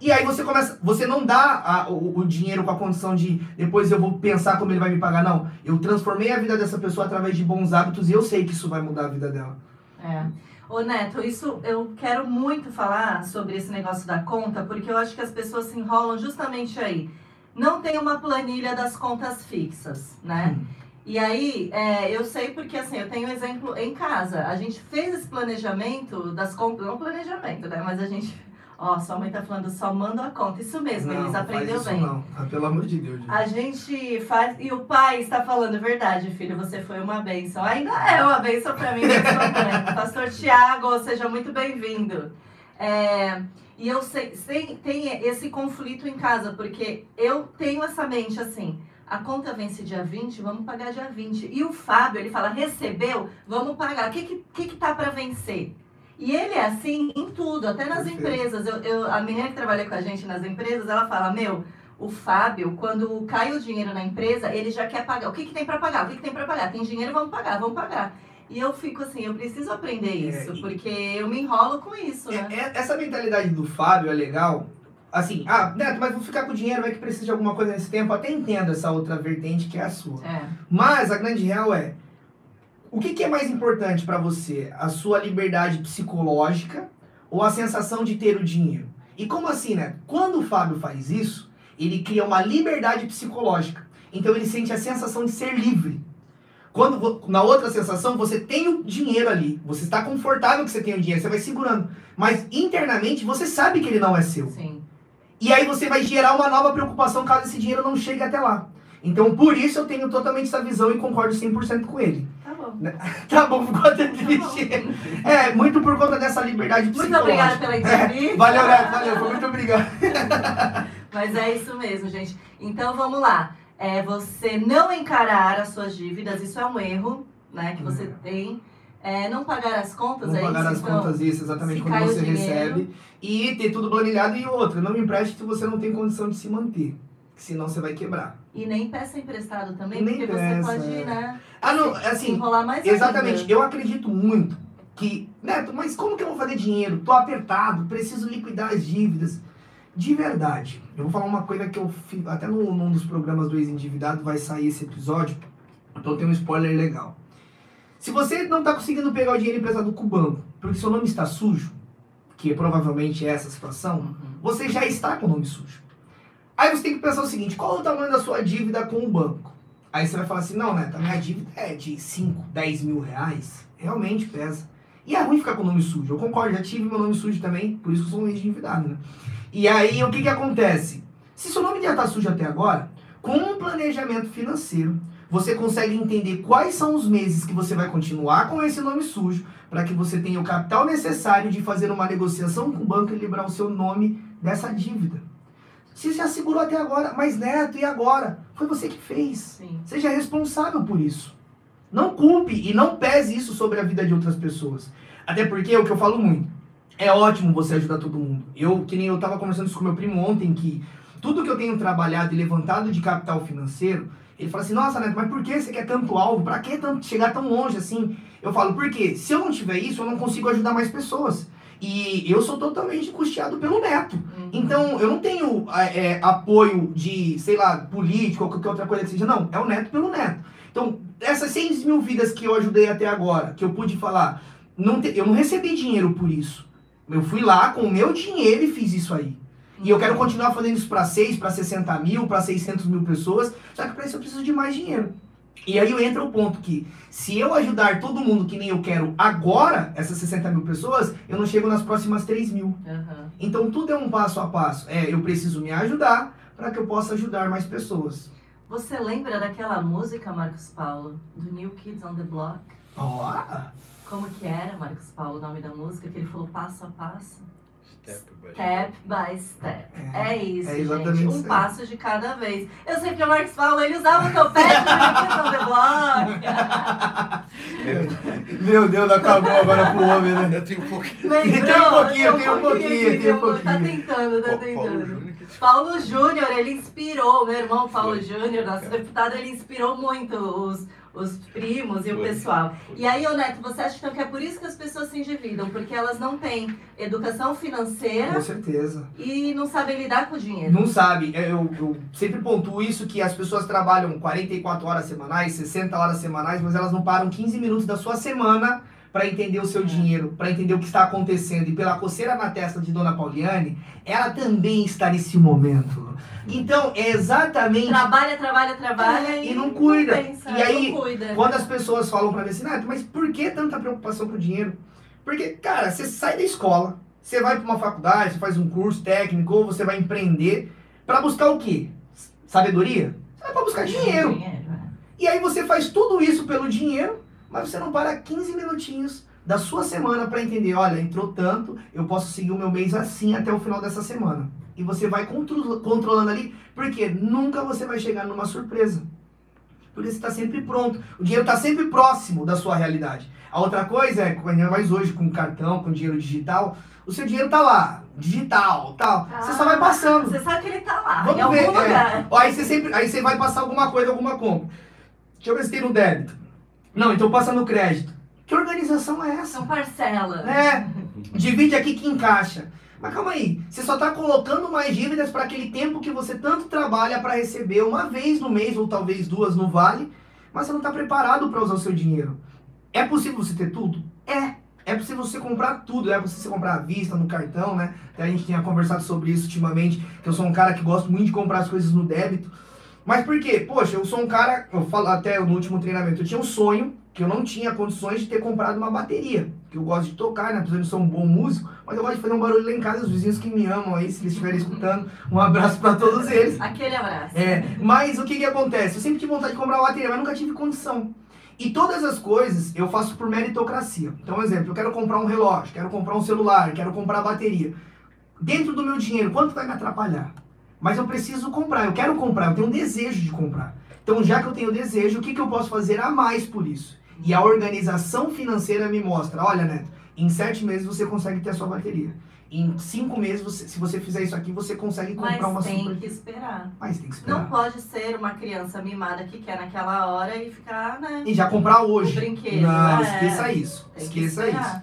E aí você começa, você não dá a, o, o, dinheiro com a condição de depois eu vou pensar como ele vai me pagar, não. Eu transformei a vida dessa pessoa através de bons hábitos e eu sei que isso vai mudar a vida dela. É. Ô Neto, isso eu quero muito falar sobre esse negócio da conta, porque eu acho que as pessoas se enrolam justamente aí. Não tem uma planilha das contas fixas, né? Hum. E aí, é, eu sei porque assim, eu tenho um exemplo em casa. A gente fez esse planejamento das contas, não planejamento, né? Mas a gente Ó, sua mãe tá falando, só manda a conta. Isso mesmo, não, eles aprendeu bem. Não, ah, pelo amor de Deus. Gente. A gente faz. E o pai está falando, verdade, filho, você foi uma bênção. Ainda é uma bênção para mim, [LAUGHS] Pastor Tiago, seja muito bem-vindo. É, e eu sei, sei, tem esse conflito em casa, porque eu tenho essa mente assim. A conta vence dia 20, vamos pagar dia 20. E o Fábio, ele fala, recebeu, vamos pagar. O que que, que, que tá para vencer? E ele é assim em tudo, até nas Perfeito. empresas. Eu, eu, a menina que trabalha com a gente nas empresas, ela fala, meu, o Fábio, quando cai o dinheiro na empresa, ele já quer pagar. O que, que tem para pagar? O que, que tem para pagar? Tem dinheiro, vamos pagar, vamos pagar. E eu fico assim, eu preciso aprender é, isso, é, porque eu me enrolo com isso, né? É, essa mentalidade do Fábio é legal. Assim, ah, Neto, mas vou ficar com o dinheiro, vai que precisa de alguma coisa nesse tempo. Eu até entendo essa outra vertente que é a sua. É. Mas a grande real é, o que, que é mais importante para você? A sua liberdade psicológica ou a sensação de ter o dinheiro? E como assim, né? Quando o Fábio faz isso, ele cria uma liberdade psicológica. Então ele sente a sensação de ser livre. Quando na outra sensação você tem o dinheiro ali, você está confortável que você tem o dinheiro, você vai segurando, mas internamente você sabe que ele não é seu. Sim. E aí você vai gerar uma nova preocupação caso esse dinheiro não chegue até lá. Então por isso eu tenho totalmente essa visão e concordo 100% com ele. Né? [LAUGHS] Tá bom, ficou até triste. Tá é, muito por conta dessa liberdade Muito obrigada pela entrevista. É, valeu, Neto, valeu, muito obrigado. [LAUGHS] Mas é isso mesmo, gente. Então vamos lá. É você não encarar as suas dívidas, isso é um erro, né, que você hum. tem. É, não pagar as contas, não é pagar isso? as então, contas, isso, exatamente quando você recebe. E ter tudo planilhado e outra, não me empreste se você não tem condição de se manter senão você vai quebrar. E nem peça emprestado também, porque peça, você pode, é. né? Ah, não, assim. Enrolar mais Exatamente. Ainda. Eu acredito muito que, Neto, mas como que eu vou fazer dinheiro? Tô apertado, preciso liquidar as dívidas. De verdade, eu vou falar uma coisa que eu fiz, até no, num dos programas do ex-endividado vai sair esse episódio, então tem um spoiler legal. Se você não está conseguindo pegar o dinheiro emprestado com o banco, porque seu nome está sujo, que provavelmente é essa situação, uhum. você já está com o nome sujo. Aí você tem que pensar o seguinte: qual é o tamanho da sua dívida com o banco? Aí você vai falar assim, não, Neto, a minha dívida é de 5, 10 mil reais. Realmente pesa. E é ruim ficar com o nome sujo. Eu concordo, já tive meu nome sujo também, por isso que eu sou um ex-endividado, né? E aí, o que que acontece? Se seu nome já tá sujo até agora, com um planejamento financeiro, você consegue entender quais são os meses que você vai continuar com esse nome sujo, para que você tenha o capital necessário de fazer uma negociação com o banco e liberar o seu nome dessa dívida. Você já segurou até agora, mas Neto, e agora? Foi você que fez. Sim. Seja responsável por isso. Não culpe e não pese isso sobre a vida de outras pessoas. Até porque é o que eu falo muito. É ótimo você ajudar todo mundo. Eu, que nem eu tava conversando isso com meu primo ontem, que tudo que eu tenho trabalhado e levantado de capital financeiro, ele fala assim, nossa, Neto, mas por que você quer tanto alvo? Pra que tanto, chegar tão longe assim? Eu falo, porque se eu não tiver isso, eu não consigo ajudar mais pessoas. E eu sou totalmente custeado pelo neto. Uhum. Então, eu não tenho é, é, apoio de, sei lá, político ou qualquer outra coisa que seja. Não, é o neto pelo neto. Então, essas 100 mil vidas que eu ajudei até agora, que eu pude falar, não te- eu não recebi dinheiro por isso. Eu fui lá com o meu dinheiro e fiz isso aí. E eu quero continuar fazendo isso para 6, para 60 mil, para 600 mil pessoas, só que para isso eu preciso de mais dinheiro. E aí entra o ponto que, se eu ajudar todo mundo que nem eu quero agora, essas 60 mil pessoas, eu não chego nas próximas 3 mil. Aham. Então tudo é um passo a passo. É, eu preciso me ajudar para que eu possa ajudar mais pessoas. Você lembra daquela música, Marcos Paulo, do New Kids on the Block? Ó, Como que era, Marcos Paulo, o nome da música? Que ele falou passo a passo. Step by Step by step. É, É isso, é gente. Um passo de cada vez. Eu sei que o Marcos Paulo, ele usava o Kids on the Block. meu Deus, acabou agora pro homem, né? Eu tenho um pouquinho. Tem um pouquinho, tem um aqui, pouquinho, tem um Tá pouquinho. tentando, tá Paulo tentando. Júnior que te Paulo Júnior, ele inspirou, meu irmão Paulo. Júnior, nosso deputado, ele inspirou muito os, os primos e o pessoal. E aí, ô Neto, você acha então que é por isso que as pessoas se endividam? Porque elas não têm educação financeira Com certeza. e não sabem lidar com o dinheiro. Não sabe, é, eu, eu sempre pontuo isso que as pessoas trabalham 44 horas semanais, 60 horas semanais, mas elas não param 15 minutos da sua semana para entender o seu É. dinheiro, para entender o que está acontecendo. E pela coceira na testa de Dona Pauliane, ela também está nesse momento. Então, é exatamente Trabalha, trabalha, trabalha É, e, e não cuida. pensa, E aí, cuida. Quando as pessoas falam pra mim assim, Neto, mas por que tanta preocupação com o dinheiro? Porque, cara, você sai da escola, você vai pra uma faculdade, você faz um curso técnico, ou você vai empreender pra buscar o quê? Sabedoria? Você vai pra buscar dinheiro. Dinheiro, é. E aí você faz tudo isso pelo dinheiro, mas você não para 15 minutinhos da sua semana pra entender, olha, entrou tanto, eu posso seguir o meu mês assim até o final dessa semana. E você vai contro- controlando ali, porque nunca você vai chegar numa surpresa. Porque você está sempre pronto. O dinheiro está sempre próximo da sua realidade. A outra coisa é, mais hoje com cartão, com dinheiro digital, o seu dinheiro tá lá, digital, tal. você só vai Ah, passando. Você sabe que ele tá lá, Vamos em algum ver, é. lugar. Ó, Aí você sempre, aí você vai passar alguma coisa, alguma compra. Deixa eu ver se tem no débito. Não, então passa no crédito. Que organização é essa? São parcelas. É, divide aqui que encaixa. Mas calma aí, você só está colocando mais dívidas para aquele tempo que você tanto trabalha para receber uma vez no mês ou talvez duas no vale, mas você não está preparado para usar o seu dinheiro. É possível você ter tudo? É. É possível você comprar tudo, é possível você comprar à vista, no cartão, né? Até a gente tinha conversado sobre isso ultimamente, que eu sou um cara que gosto muito de comprar as coisas no débito. Mas por quê? Poxa, eu sou um cara, eu falo até no último treinamento, eu tinha um sonho que eu não tinha condições de ter comprado uma bateria. Que eu gosto de tocar, né? Apesar de ser um bom músico, mas eu gosto de fazer um barulho lá em casa, os vizinhos que me amam aí, se eles estiverem escutando, um abraço para todos eles. Aquele abraço. É, mas o que que acontece? Eu sempre tive vontade de comprar uma bateria, mas nunca tive condição. E todas as coisas eu faço por meritocracia. Então, um exemplo, eu quero comprar um relógio, quero comprar um celular, quero comprar bateria. Dentro do meu dinheiro, quanto vai me atrapalhar? Mas eu preciso comprar, eu quero comprar, eu tenho um desejo de comprar. Então, já que eu tenho desejo, o que, que eu posso fazer a mais por isso? E a organização financeira me mostra, olha, Neto, em sete meses você consegue ter a sua bateria. Em cinco meses, você- se você fizer isso aqui, você consegue comprar Mas uma tem super... que esperar. Mas tem que esperar. Não pode ser uma criança mimada que quer naquela hora e ficar, né? E já comprar hoje. O brinquedo, Não, é. esqueça isso. Tem que Esqueça isso.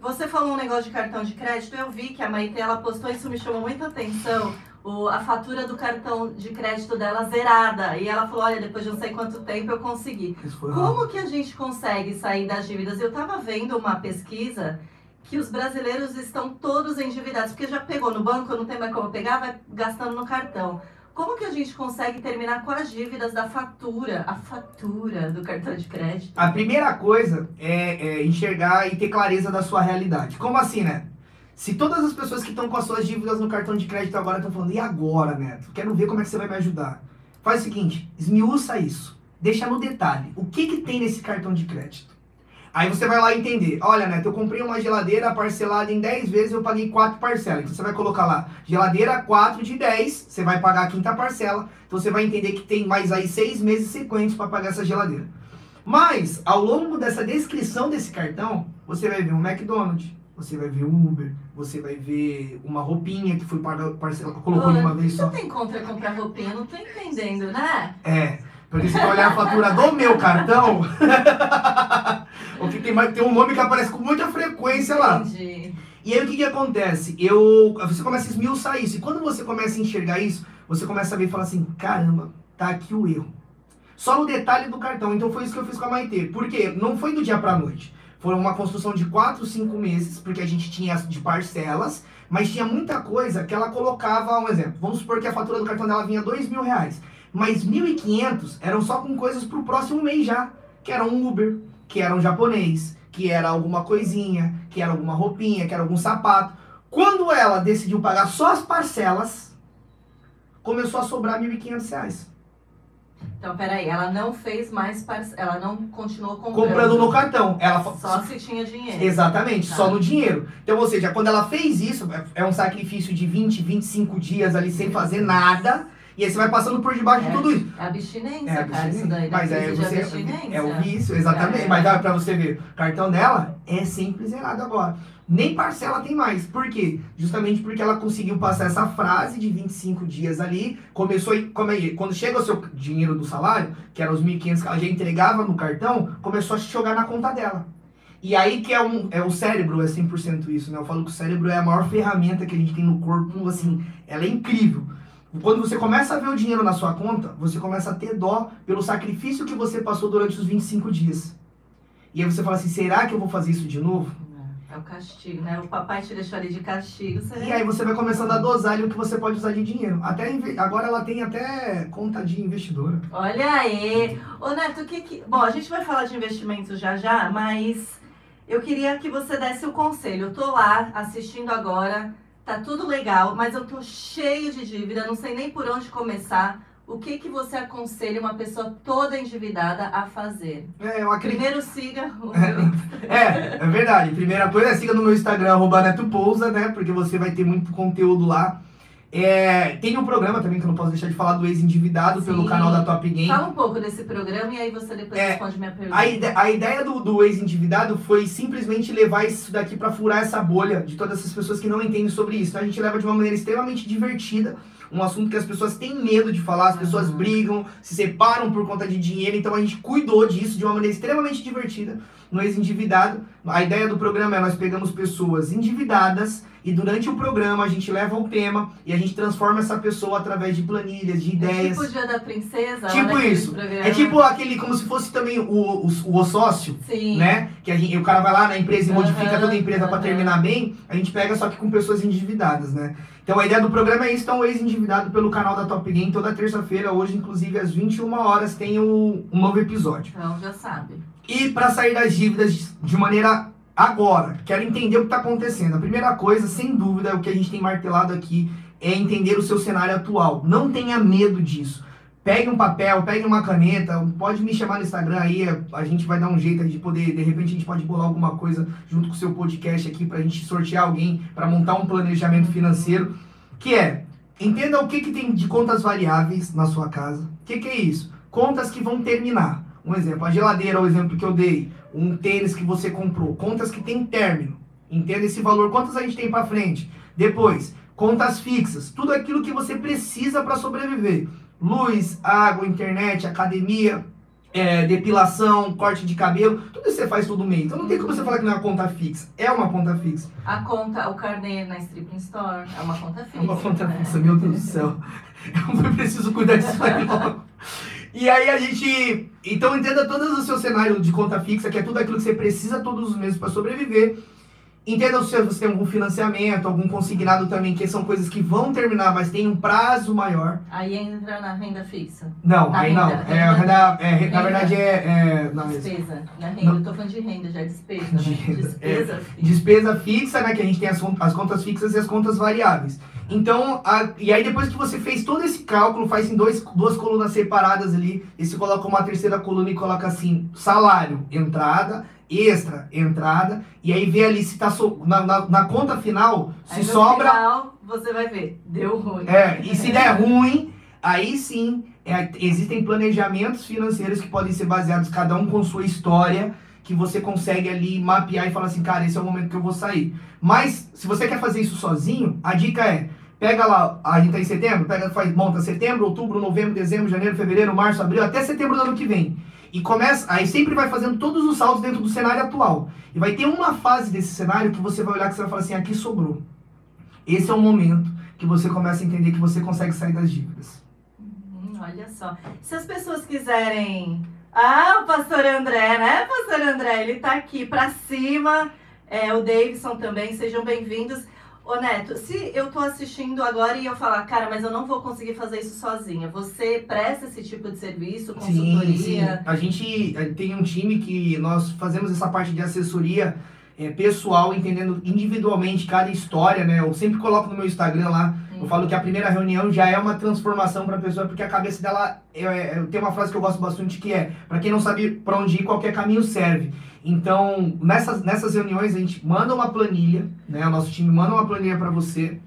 Você falou um negócio de cartão de crédito, eu vi que a Maite ela postou, isso me chamou muita atenção. O, a fatura do cartão de crédito dela zerada. E ela falou: olha, depois de não sei quanto tempo eu consegui. Como que a gente consegue sair das dívidas? Eu estava vendo uma pesquisa que os brasileiros estão todos endividados, porque já pegou no banco, não tem mais como pegar, vai gastando no cartão. Como que a gente consegue terminar com as dívidas da fatura, a fatura do cartão de crédito? A primeira coisa é, é enxergar e ter clareza da sua realidade. Como assim, né? Se todas as pessoas que estão com as suas dívidas no cartão de crédito agora estão falando, e agora, Neto? Quero ver como é que você vai me ajudar. Faz o seguinte, esmiuça isso. Deixa no detalhe. O que, que tem nesse cartão de crédito? Aí você vai lá entender. Olha, Neto, eu comprei uma geladeira parcelada em 10 vezes, eu paguei 4 parcelas. Então você vai colocar lá, geladeira 4 de 10, você vai pagar a quinta parcela. Então você vai entender que tem mais aí 6 meses sequentes para pagar essa geladeira. Mas, ao longo dessa descrição desse cartão, você vai ver um McDonald's, você vai ver um Uber, você vai ver uma roupinha que foi para parcela, colocou de uma vez só. Você tem contra comprar roupinha? Não tô entendendo, né? É, porque se você olhar a fatura do meu cartão, [LAUGHS] o que tem, tem um nome que aparece com muita frequência lá. Entendi. E aí o que, que acontece? Eu, você começa a esmiuçar isso. E quando você começa a enxergar isso, você começa a ver e fala assim, caramba, tá aqui o erro. Só no detalhe do cartão. Então foi isso que eu fiz com a Maitê. Por quê? Não foi do dia pra noite. Foi uma construção de 4, 5 meses, porque a gente tinha de parcelas, mas tinha muita coisa que ela colocava, um exemplo. Vamos supor que a fatura do cartão dela vinha 2 mil reais. Mas 1.500 eram só com coisas pro próximo mês já. Que era um Uber, que era um japonês, que era alguma coisinha, que era alguma roupinha, que era algum sapato. Quando ela decidiu pagar só as parcelas, começou a sobrar 1.500 reais. Então, peraí, ela não fez mais parce... ela não continuou comprando. Comprando no cartão. Ela Só se tinha dinheiro. Exatamente, Tá. só no dinheiro. Então, ou seja, quando ela fez isso, é- é um sacrifício de 20, 25 dias ali sem fazer nada. E aí você vai passando por debaixo É. de tudo isso. É abstinência, É, cara, isso abstinência. daí. Mas é você. abstinência. É o vício, exatamente. É. Mas dá pra você ver. O cartão dela é sempre zerado agora. Nem parcela tem mais. Por quê? Justamente porque ela conseguiu passar essa frase de 25 dias ali. Começou. Como é, quando chega o seu dinheiro do salário, que era os 1.500 que ela já entregava no cartão, começou a jogar na conta dela. E aí que é, um, é o cérebro, é 100% isso, né? Eu falo que o cérebro é a maior ferramenta que a gente tem no corpo, assim, ela é incrível. Quando você começa a ver o dinheiro na sua conta, você começa a ter dó pelo sacrifício que você passou durante os 25 dias. E aí você fala assim, será que eu vou fazer isso de novo? É o castigo, né? O papai te deixou ali de castigo. Você... E aí você vai começando a dosar ali o que você pode usar de dinheiro. Até agora ela tem até conta de investidora. Olha aí! Ô Neto, o que que... Bom, a gente vai falar de investimentos já já, mas eu queria que você desse o conselho. Eu tô lá assistindo agora, tá tudo legal, mas eu tô cheio de dívida, não sei nem por onde começar. O que que você aconselha uma pessoa toda endividada a fazer? É, eu acredito. Primeiro siga o [LAUGHS] É, é verdade. Primeira coisa, siga no meu Instagram, arroba Neto Pousa, né? Porque você vai ter muito conteúdo lá. É, tem um programa também que eu não posso deixar de falar do ex-endividado pelo canal da Top Game. Fala um pouco desse programa e aí você depois É, responde minha pergunta. A, ide- a ideia do, do ex-endividado foi simplesmente levar isso daqui pra furar essa bolha de todas essas pessoas que não entendem sobre isso. Então a gente leva de uma maneira extremamente divertida, um assunto que as pessoas têm medo de falar, as pessoas Uhum. brigam, se separam por conta de dinheiro, então a gente cuidou disso de uma maneira extremamente divertida no ex-endividado. A ideia do programa é nós pegamos pessoas endividadas e durante o programa a gente leva o tema e a gente transforma essa pessoa através de planilhas, de É ideias. tipo o dia da princesa? Tipo isso. É tipo aquele, como se fosse também o, o, o sócio, Sim. né? Que a gente, o cara vai lá na empresa e Aham, modifica toda a empresa pra aham. terminar bem, a gente pega só que com pessoas endividadas, né? Então a ideia do programa é isso, então o ex-endividado pelo canal da Top Game, toda terça-feira, hoje inclusive às 21 horas tem o, um novo episódio. Então já sabe. E para sair das dívidas de maneira agora, quero entender o que está acontecendo. A primeira coisa, sem dúvida, é o que a gente tem martelado aqui, é entender o seu cenário atual. Não tenha medo disso. Pegue um papel, pegue uma caneta, pode me chamar no Instagram aí, a gente vai dar um jeito de poder, de repente a gente pode bolar alguma coisa junto com o seu podcast aqui pra gente sortear alguém para montar um planejamento financeiro, que é, entenda o que, que tem de contas variáveis na sua casa. O que, que é isso? Contas que vão terminar. Um exemplo, a geladeira, o exemplo que eu dei, um tênis que você comprou, contas que tem término. Entenda esse valor, quantas a gente tem para frente. Depois, contas fixas, tudo aquilo que você precisa para sobreviver. Luz, água, internet, academia, é, depilação, corte de cabelo, tudo isso você faz todo mês. Então não tem como você falar que não é uma conta fixa. É uma conta fixa. A conta, o carnê na Stripping Store é uma conta fixa. É uma conta né? fixa, meu Deus do céu. [LAUGHS] Eu preciso cuidar disso aí logo. E aí a gente. Então entenda todo o seu cenário de conta fixa, que é tudo aquilo que você precisa todos os meses para sobreviver. Entenda se você tem algum financiamento, algum consignado também, que são coisas que vão terminar, mas tem um prazo maior. Aí entra na renda fixa. Não, Na aí renda, não. É, renda, é, renda. na verdade é. é não, Despesa. Na renda, Não. eu tô falando de renda, já é despesa. De Né? renda, Despesa fixa. despesa fixa, né? Que a gente tem as, as contas fixas e as contas variáveis. Então, a- e aí depois que você fez todo esse cálculo, faz em dois, duas colunas separadas ali, e você coloca uma terceira coluna e coloca assim, salário, entrada, extra, entrada, e aí vê ali se tá so- na, na, na conta final, se Aí no sobra. final, você vai ver. Deu ruim. É, e se der ruim, aí sim, é, existem planejamentos financeiros que podem ser baseados, cada um com sua história, que você consegue ali mapear e falar assim, cara, esse é o momento que eu vou sair. Mas, se você quer fazer isso sozinho, a dica é, pega lá, a gente tá em setembro, pega, faz, monta setembro, outubro, novembro, dezembro, janeiro, fevereiro, março, abril, até setembro do ano que vem. E começa, aí sempre vai fazendo todos os saltos dentro do cenário atual. E vai ter uma fase desse cenário que você vai olhar que você vai falar assim, aqui sobrou. Esse é o momento que você começa a entender que você consegue sair das dívidas. Hum, olha só. Se as pessoas quiserem. Ah, o pastor André, né, pastor André? Ele tá aqui pra cima. É, o Davidson também, sejam bem-vindos. Ô Neto, se eu tô assistindo agora e eu falar, cara, mas eu não vou conseguir fazer isso sozinha, você presta esse tipo de serviço, consultoria? A gente eh, tem um time que nós fazemos essa parte de assessoria eh, pessoal, entendendo individualmente cada história, né? Eu sempre coloco no meu Instagram lá, eu Hum. falo que a primeira reunião já é uma transformação para a pessoa, porque a cabeça dela, é, é, tem uma frase que eu gosto bastante que é, para quem não sabe para onde ir, qualquer caminho serve. Então, nessas, nessas reuniões a gente manda uma planilha, né? O nosso time manda uma planilha para você,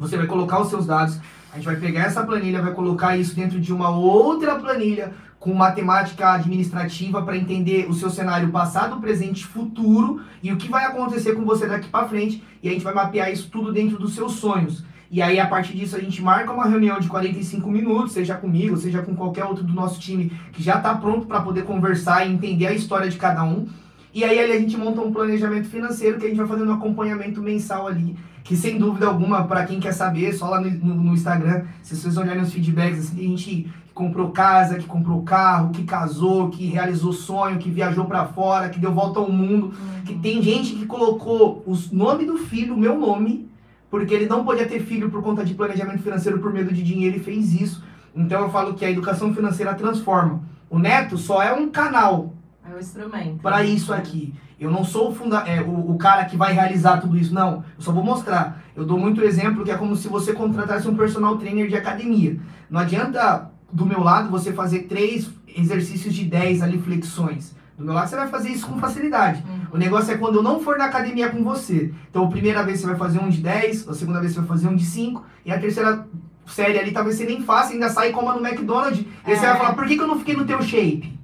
você vai colocar os seus dados, a gente vai pegar essa planilha, vai colocar isso dentro de uma outra planilha com matemática administrativa para entender o seu cenário passado, presente e futuro e o que vai acontecer com você daqui para frente. E a gente vai mapear isso tudo dentro dos seus sonhos. E aí, a partir disso, a gente marca uma reunião de 45 minutos, seja comigo, seja com qualquer outro do nosso time que já está pronto para poder conversar e entender a história de cada um. E aí, ali a gente monta um planejamento financeiro que a gente vai fazendo um acompanhamento mensal ali. Que sem dúvida alguma, para quem quer saber, só lá no, no- no Instagram, se vocês olharem os feedbacks, assim, tem gente que comprou casa, que comprou carro, que casou, que realizou sonho, que viajou para fora, que deu volta ao mundo. Que tem gente que colocou o nome do filho, o meu nome, porque ele não podia ter filho por conta de planejamento financeiro por medo de dinheiro e fez isso. Então eu falo que a educação financeira transforma. O Neto só é um canal É o instrumento. para isso aqui. Eu não sou o, funda é, o, o cara que vai realizar tudo isso, não. Eu só vou mostrar. Eu dou muito exemplo que é como se você contratasse um personal trainer de academia. Não adianta, do meu lado, você fazer três exercícios de 10 ali, flexões. Do meu lado, você vai fazer isso com facilidade. Uhum. O negócio é quando eu não for na academia com você. Então, a primeira vez você vai fazer um de 10, a segunda vez você vai fazer um de 5, e a terceira série ali talvez você nem faça, ainda sai e coma no McDonald's. E aí você É. vai falar, por que, que eu não fiquei no teu shape?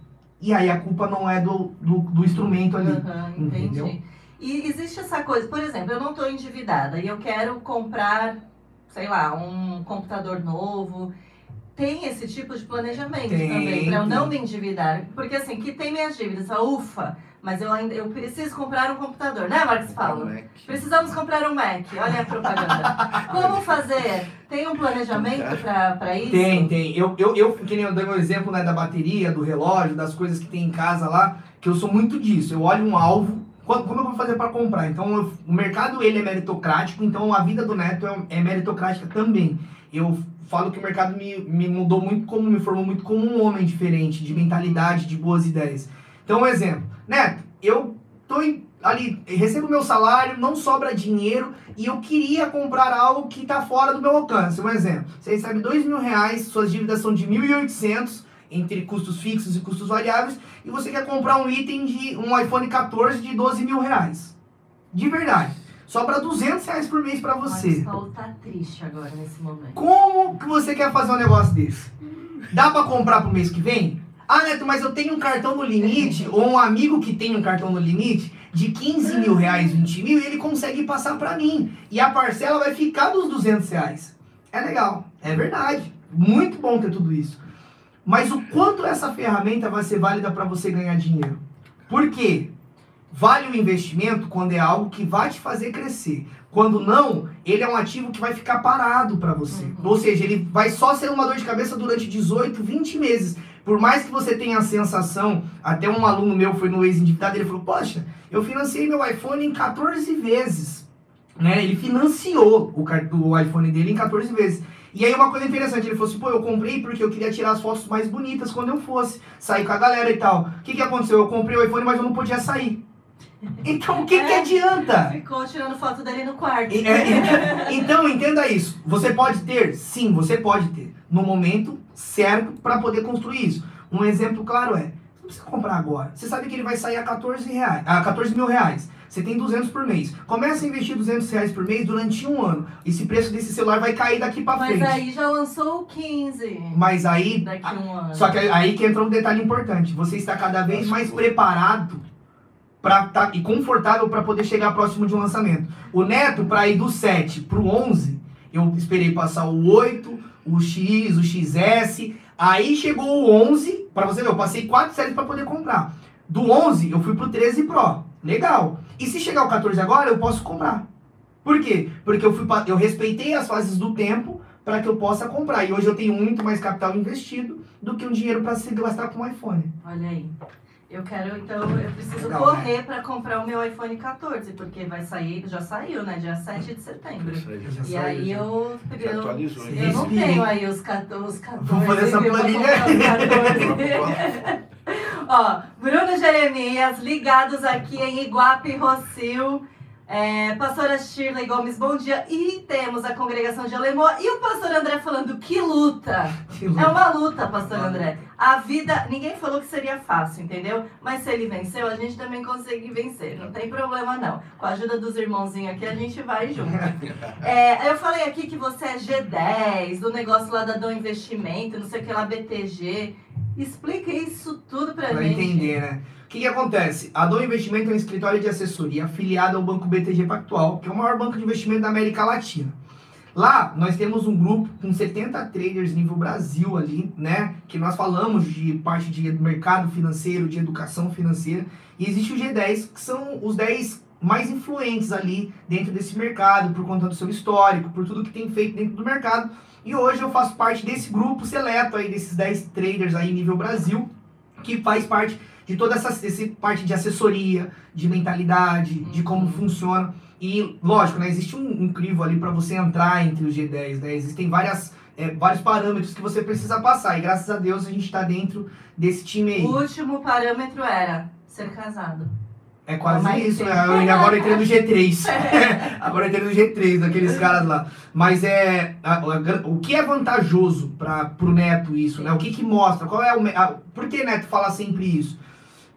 E aí a culpa não é do, do, do instrumento ali. Entendi. entendeu? E existe essa coisa, por exemplo, eu não estou endividada e eu quero comprar, sei lá, um computador novo. Tem esse tipo de planejamento Tem, também, para eu não me endividar. Porque assim, que tem minhas dívidas, ufa, mas eu ainda eu preciso comprar um computador, né, Marcos Paulo? Precisamos comprar um Mac, olha a propaganda. [LAUGHS] Como fazer? Tem um planejamento para isso? Tem, tem. Eu, eu, eu que nem eu dei meu exemplo né, da bateria, do relógio, das coisas que tem em casa lá, que eu sou muito disso. Eu olho um alvo, como eu vou fazer para comprar? Então, eu- o mercado ele é meritocrático, então a vida do Neto é, é meritocrática também. Eu falo que o mercado me, me mudou muito, como me formou muito como um homem diferente, de mentalidade, de boas ideias. Então, um exemplo. Neto, eu tô ali, recebo meu salário, não sobra dinheiro e eu queria comprar algo que está fora do meu alcance. Um exemplo. Você recebe dois mil reais, suas dívidas são de 1.800 entre custos fixos e custos variáveis e você quer comprar um item de um iPhone 14 de 12 mil reais. De verdade. Sobra 200 reais por mês para O você. Marcos Paulo tá triste agora nesse momento. Como que você quer fazer um negócio desse? Dá pra comprar pro mês que vem? Ah, Neto, mas eu tenho um cartão no limite, ou um amigo que tem um cartão no limite, de 15 mil reais, 20 mil, e ele consegue passar pra mim. E a parcela vai ficar dos 200 reais. É legal, é verdade. Muito bom ter tudo isso. Mas o quanto essa ferramenta vai ser válida para você ganhar dinheiro? Por quê? Vale o investimento quando é algo que vai te fazer crescer. Quando não, ele é um ativo que vai ficar parado para você. Uhum. Ou seja, ele vai só ser uma dor de cabeça durante 18, 20 meses. Por mais que você tenha a sensação, até um aluno meu foi no ex-endividado, ele falou, poxa, Eu financiei meu iPhone em 14 vezes. Né? Ele financiou o, o iPhone dele em 14 vezes. E aí uma coisa interessante, ele falou assim, pô, eu comprei porque eu queria tirar as fotos mais bonitas quando eu fosse, sair com a galera e tal. O que, que aconteceu? Eu comprei o iPhone, mas eu não podia sair. Então o que, é, que adianta? Ficou tirando foto dele no quarto. É, então entenda isso. Você pode ter? Sim, você pode ter. No momento certo para poder construir isso. Um exemplo claro é, não precisa comprar agora. Você sabe que ele vai sair a 14, reais, a 14 mil reais. Você tem 200 por mês. Começa a investir 200 reais por mês durante um ano. Esse preço desse celular vai cair daqui para frente. Mas aí já lançou o 15. Mas aí. Daqui um ano. Só que aí que entra um detalhe importante. Você está cada vez mais preparado pra tá, e confortável para poder chegar próximo de um lançamento. O Neto, para ir do 7 pro 11, eu esperei passar o 8, o X, o XS. Aí chegou o 11, para você ver, eu passei 4 séries para poder comprar. Do 11, eu fui pro 13 Pro. Legal. E se chegar o 14 agora, eu posso comprar. Por quê? Porque eu, fui, eu respeitei as fases do tempo para que eu possa comprar. E hoje eu tenho muito mais capital investido do que um dinheiro para se gastar com um iPhone. Olha aí. Eu quero, então, eu preciso Legal, né? correr né? para comprar o meu iPhone 14, porque vai sair, já saiu, né? Dia 7 de setembro. Já e saiu, aí já. eu, eu, atualizou, eu, eu não tenho aí os 14. 14 Vamos fazer essa planilha. [LAUGHS] Ó, Bruno Jeremias, ligados aqui em Iguape Rocio. É, pastora Shirley Gomes, bom dia. E temos a congregação de Alemoa. E o pastor André falando, que luta. [LAUGHS] que luta! É uma luta, pastor André. A vida, ninguém falou que seria fácil, entendeu? Mas se ele venceu, a gente também consegue vencer. Não tem problema, não. Com a ajuda dos irmãozinhos aqui, a gente vai junto. [LAUGHS] É, eu falei aqui que você é G10, do negócio lá da Dom Investimento, não sei o que lá, BTG. Explica isso tudo pra, pra gente. Pra entender, né? Que, que acontece? A Dom Investimento é um escritório de assessoria afiliado ao Banco BTG Pactual, que é o maior banco de investimento da América Latina. Lá, nós temos um grupo com 70 traders nível Brasil ali, né? Que nós falamos de parte de mercado financeiro, de educação financeira. E existe o G10, que são os 10 mais influentes ali dentro desse mercado, por conta do seu histórico, por tudo que tem feito dentro do mercado. E hoje eu faço parte desse grupo seleto aí, desses 10 traders aí nível Brasil, que faz parte de toda essa, essa parte de assessoria, de mentalidade, de como uhum. funciona. E, lógico, né, existe um, um crivo ali para você entrar entre os G10, né? Existem várias, é, vários parâmetros que você precisa passar. E graças a Deus a gente está dentro desse time aí. O último parâmetro era ser casado. É quase isso, né? Eu, agora eu entrei no G3. [LAUGHS] [LAUGHS] agora eu entrei no G3, daqueles caras lá. Mas é. A, a, o que é vantajoso para o Neto isso, né? O que que mostra? Qual é o. A, por que Neto fala sempre isso?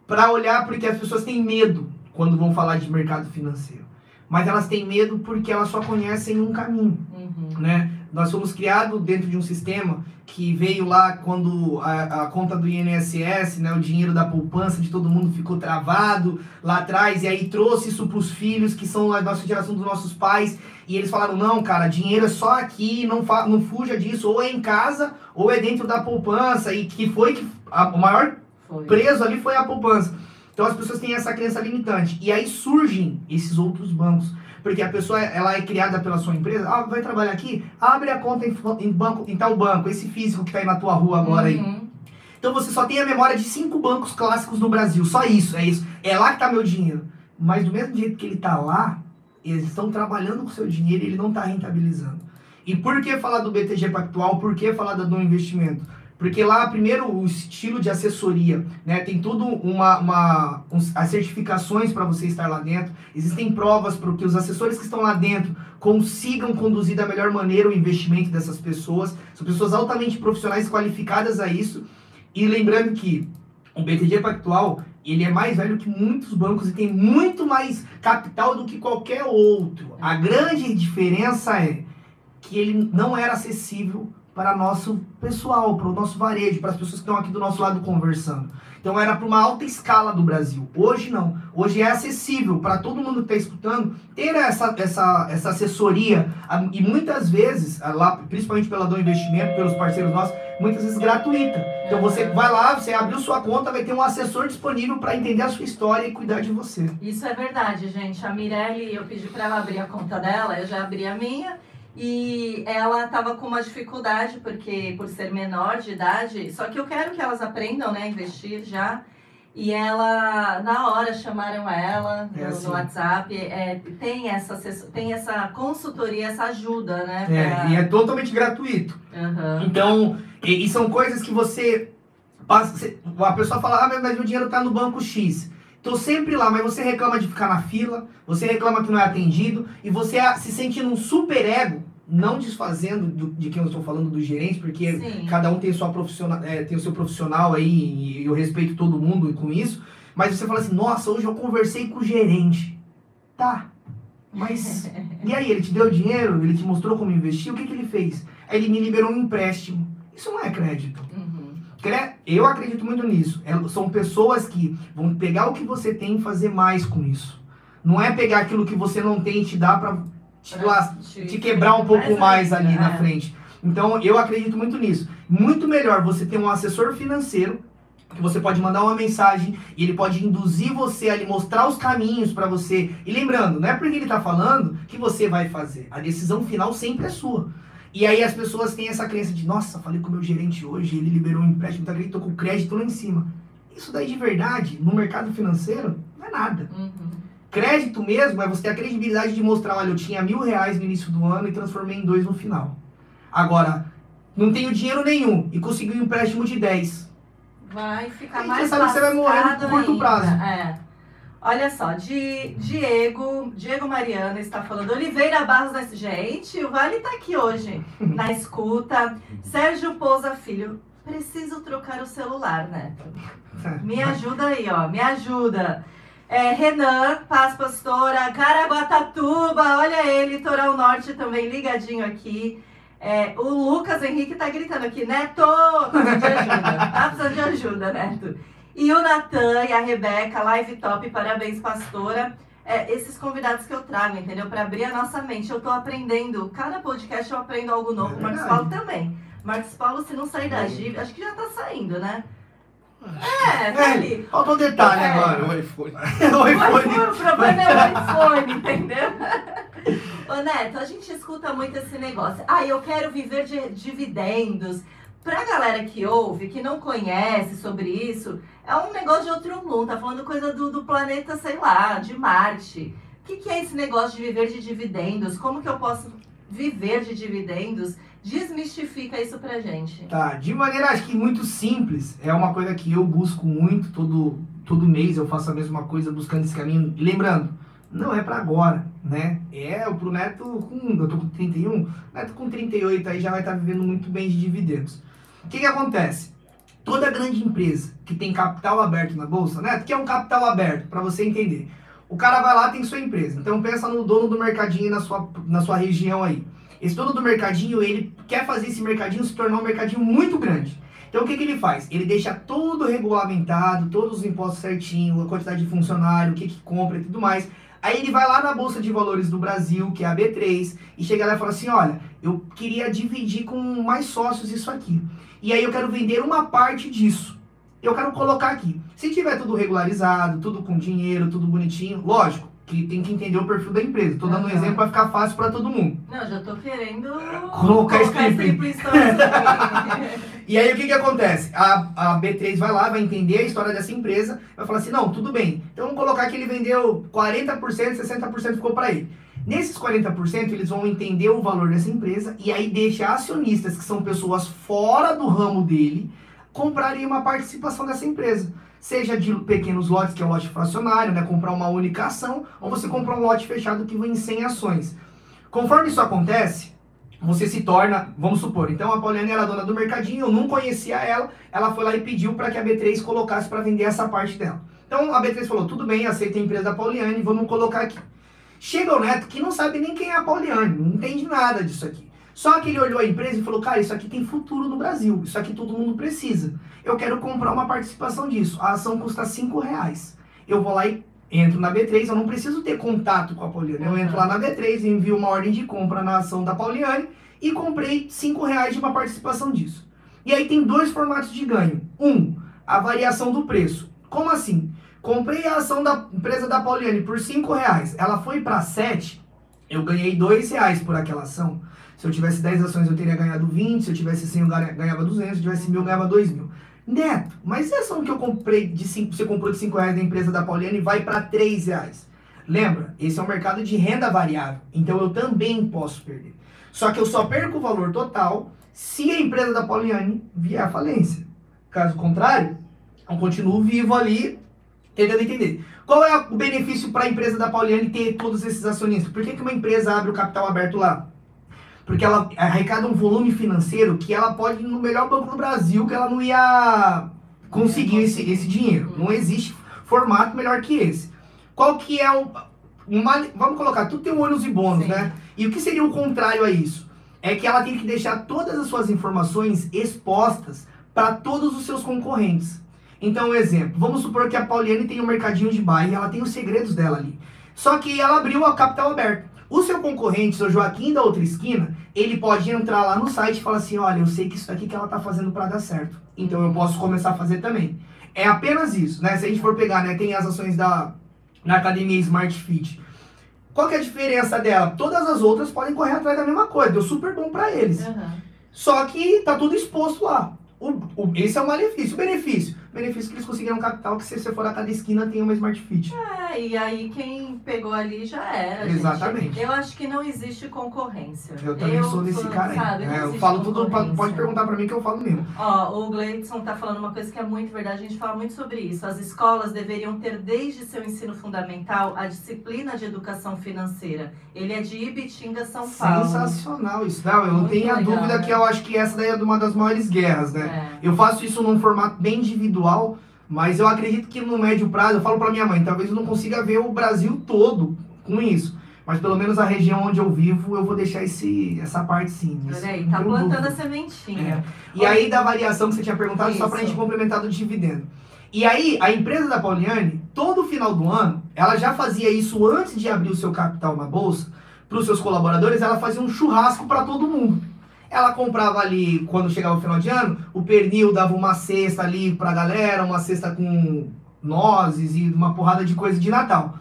Para olhar porque as pessoas têm medo quando vão falar de mercado financeiro. Mas elas têm medo porque elas só conhecem um caminho, uhum. né? Nós fomos criados dentro de um sistema que veio lá quando a, a, conta do INSS, né, o dinheiro da poupança de todo mundo ficou travado lá atrás, e aí trouxe isso para os filhos, que são a nossa geração dos nossos pais, e eles falaram, não, cara, dinheiro é só aqui, não, fa não fuja disso, ou é em casa, ou é dentro da poupança, e que foi que a, o maior foi. preso ali foi a poupança. Então as pessoas têm essa crença limitante. E aí surgem esses outros bancos porque a pessoa ela é criada pela sua empresa, ah, vai trabalhar aqui, abre a conta em, em banco, em tal banco, esse físico que está aí na tua rua agora uhum. aí. Então você só tem a memória de cinco bancos clássicos no Brasil, só isso, é isso. É lá que está meu dinheiro. Mas do mesmo jeito que ele está lá, eles estão trabalhando com o seu dinheiro e ele não está rentabilizando. E por que falar do BTG Pactual? Por que falar do investimento? Porque lá, primeiro, o estilo de assessoria, né? Tem tudo uma, uma as certificações para você estar lá dentro. Existem provas para que os assessores que estão lá dentro consigam conduzir da melhor maneira o investimento dessas pessoas. São pessoas altamente profissionais qualificadas a isso. E lembrando que o BTG Pactual, ele é mais velho que muitos bancos e tem muito mais capital do que qualquer outro. A grande diferença é que ele não era acessível para nosso pessoal, para o nosso varejo, para as pessoas que estão aqui do nosso lado conversando. Então era para uma alta escala do Brasil. Hoje não. Hoje é acessível para todo mundo que está escutando ter essa, essa, essa assessoria e muitas vezes, lá, principalmente pela do investimento, pelos parceiros nossos, muitas vezes gratuita. Então você vai lá, você abriu sua conta, vai ter um assessor disponível para entender a sua história e cuidar de você. Isso é verdade, gente. A Mirelle, eu pedi para ela abrir a conta dela, eu já abri a minha. E ela estava com uma dificuldade, porque por ser menor de idade, só que eu quero que elas aprendam, né, a investir já. E ela, na hora, chamaram ela É no, assim. no WhatsApp. é, tem, essa, tem essa consultoria, essa ajuda, né? É, pra- e é totalmente gratuito. Aham. Então, e, e são coisas que você passa. você- a pessoa fala, ah, mas- meu dinheiro tá no banco X. Tô sempre lá, mas você reclama de ficar na fila, você reclama que não é atendido, e você se sente num super ego, não desfazendo do- de quem eu estou falando do gerente, porque Sim. cada um tem, sua profissional, é, tem o seu profissional aí, e eu respeito todo mundo com isso, mas você fala assim, nossa, hoje eu conversei com o gerente. Tá, mas [LAUGHS] e aí, ele te deu dinheiro? Ele te mostrou como investir? O que, que ele fez? Aí ele me liberou um empréstimo. Isso não é crédito. Uhum. Eu acredito muito nisso. É- São pessoas que vão pegar o que você tem e fazer mais com isso. Não é pegar aquilo que você não tem e te dar pra te, la- te quebrar um pouco mais ali na é. frente. Então, eu acredito muito nisso. Muito melhor você ter um assessor financeiro que você pode mandar uma mensagem e ele pode induzir você a lhe mostrar os caminhos para você. E lembrando, não é porque ele tá falando que você vai fazer. A decisão final sempre é sua. E aí as pessoas têm essa crença de, nossa, falei com o meu gerente hoje, ele liberou um empréstimo, tá tô com o crédito lá em cima. Isso daí de verdade, no mercado financeiro, não é nada. Uhum. Crédito mesmo é você ter a credibilidade de mostrar, olha, eu tinha mil reais no início do ano e transformei em dois no final. Agora, não tenho dinheiro nenhum e consegui um empréstimo de 10. Vai ficar Aí mais você sabe que você vai morrer no curto ainda. prazo. É. Olha só, Di- Diego, Diego Mariana está falando. Oliveira Barros, da- gente, o Vale está aqui hoje, na [LAUGHS] escuta. Sérgio Pousa Filho, preciso trocar o celular, Neto. Me ajuda aí, ó, me ajuda. É, Renan, Paz Pastora, Caraguatatuba, olha ele, Litoral Norte também ligadinho aqui. É, o Lucas Henrique tá gritando aqui, Neto, tá precisando de ajuda, [LAUGHS] tá precisando de ajuda, Neto. E o Natan e a Rebeca, live top, parabéns, pastora. É, esses convidados que eu trago, entendeu? Para abrir a nossa mente. Eu tô aprendendo, cada podcast eu aprendo algo novo. É Marcos. Paulo também. Marcos Paulo, se não sair da dívida, acho que já tá saindo, né? É, tá ali. É, faltou um detalhe É. agora. O iPhone. [LAUGHS] O O iPhone, o problema é o iPhone, entendeu? [LAUGHS] Ô Neto, a gente escuta muito esse negócio. Ah, eu quero viver de dividendos. Pra galera que ouve, que não conhece sobre isso, é um negócio de outro mundo. Tá falando coisa do, do planeta, sei lá, de Marte. O que, que é esse negócio de viver de dividendos? Como que eu posso viver de dividendos? Desmistifica isso pra gente. Tá, de maneira acho que muito simples, é uma coisa que eu busco muito, todo, todo mês eu faço a mesma coisa buscando esse caminho. E lembrando, não é pra agora, né? É pro Neto com. Eu tô com 31, Neto com 38 aí já vai estar vivendo muito bem de dividendos. O que que acontece? Toda grande empresa que tem capital aberto na bolsa, Neto, que é um capital aberto, pra você entender. O cara vai lá, tem sua empresa. Então pensa no dono do mercadinho na sua, na sua região aí. Esse dono do mercadinho, ele quer fazer esse mercadinho se tornar um mercadinho muito grande. Então o que, que ele faz? Ele deixa tudo regulamentado, todos os impostos certinho, a quantidade de funcionário, o que, que compra e tudo mais. Aí ele vai lá na Bolsa de Valores do Brasil, que é a B3, e chega lá e fala assim, olha, eu queria dividir com mais sócios isso aqui. E aí eu quero vender uma parte disso. Eu quero colocar aqui. Se tiver tudo regularizado, tudo com dinheiro, tudo bonitinho, lógico que tem que entender o perfil da empresa. Tô dando um exemplo para ficar fácil para todo mundo. Não, já tô querendo Colocar strip. strip stories. [LAUGHS] E aí o que que acontece? A, a B3 vai lá, vai entender a história dessa empresa, vai falar assim, não, tudo bem. Então vamos colocar que ele vendeu 40%, 60% ficou para ele. Nesses 40%, eles vão entender o valor dessa empresa e aí deixa acionistas, que são pessoas fora do ramo dele, comprarem uma participação dessa empresa. Seja de pequenos lotes, que é o lote fracionário, né? Comprar uma única ação, ou você comprar um lote fechado que vem em 100 ações. Conforme isso acontece, você se torna, vamos supor, então a Pauliane era dona do mercadinho, eu não conhecia ela, ela foi lá e pediu para que a B3 colocasse para vender essa parte dela. Então a B3 falou, tudo bem, aceita a empresa da Pauliane, vamos colocar aqui. Chega o Neto que não sabe nem quem é a Pauliane, não entende nada disso aqui. Só que ele olhou a empresa e falou, cara, isso aqui tem futuro no Brasil, isso aqui todo mundo precisa. Eu quero comprar uma participação disso. A ação custa 5 reais. Eu vou lá e entro na B3, eu não preciso ter contato com a Pauliane. Eu entro lá na B3, envio uma ordem de compra na ação da Pauliane e comprei 5 reais de uma participação disso. E aí tem dois formatos de ganho. Um, a variação do preço. Como assim? Comprei a ação da empresa da Pauliane por 5 reais. Ela foi para 7, eu ganhei 2 reais por aquela ação. Se eu tivesse 10 ações, eu teria ganhado 20. Se eu tivesse 100, eu ganha- ganhava 200. Se eu tivesse 1000, eu ganhava 2 mil. Neto, mas essa ação que eu comprei de 5, você comprou de 5 reais da empresa da Pauliane vai para 3 reais. Lembra, esse é um mercado de renda variável, então eu também posso perder. Só que eu só perco o valor total se a empresa da Pauliane vier à falência. Caso contrário, eu continuo vivo ali, tentando entender. Qual é o benefício para a empresa da Pauliane ter todos esses acionistas? Por que, que uma empresa abre o capital aberto lá? Porque ela arrecada um volume financeiro que ela pode ir no melhor banco do Brasil, que ela não ia conseguir esse, esse dinheiro. Não existe formato melhor que esse. Qual que é o. Uma, vamos colocar, tudo tem um ônus e bônus, Sim. né? E o que seria o contrário a isso? É que ela tem que deixar todas as suas informações expostas para todos os seus concorrentes. Então, um exemplo, vamos supor que a Pauliane tem um mercadinho de bairro e ela tem os segredos dela ali. Só que ela abriu a capital aberto. O seu concorrente, seu Joaquim da outra esquina, ele pode entrar lá no site e falar assim: olha, eu sei que isso aqui que ela tá fazendo para dar certo. Então eu posso começar a fazer também. É apenas isso, né? Se a gente for pegar, né? Tem as ações da na academia Smart Fit. Qual que é a diferença dela? Todas as outras podem correr atrás da mesma coisa, deu super bom para eles. Aham. Só que tá tudo exposto lá. O, o- esse é o malefício. O benefício. Benefício que eles conseguiram capital que se você for a cada esquina tem uma Smart Fit. É, e aí quem pegou ali já era. gente. Exatamente. Eu acho que não existe concorrência. Eu também sou desse cara aí. sabe, não É, eu falo tudo, pode, perguntar pra mim que eu falo mesmo. Ó, o Gleidson tá falando uma coisa que é muito verdade, a gente fala muito sobre isso. As escolas deveriam ter desde seu ensino fundamental a disciplina de educação financeira. Ele é de Ibitinga, São Paulo. Sensacional isso. Não, eu não tenho a dúvida né? que eu acho que essa daí é uma das maiores guerras, né? É. Eu faço isso num formato bem individual, mas eu acredito que no médio prazo, eu falo pra minha mãe, talvez eu não consiga ver o Brasil todo com isso. Mas pelo menos a região onde eu vivo, eu vou deixar esse, essa parte sim. Isso, Olha aí, tá plantando dúvida. a sementinha. E aí da variação que você tinha perguntado, só pra Isso. gente complementar do dividendo. E aí, a empresa da Pauliane, todo final do ano, ela já fazia isso antes de abrir o seu capital na bolsa, para os seus colaboradores, ela fazia um churrasco para todo mundo. Ela comprava ali, quando chegava o final de ano, o pernil dava uma cesta ali pra galera, uma cesta com nozes e uma porrada de coisa de Natal.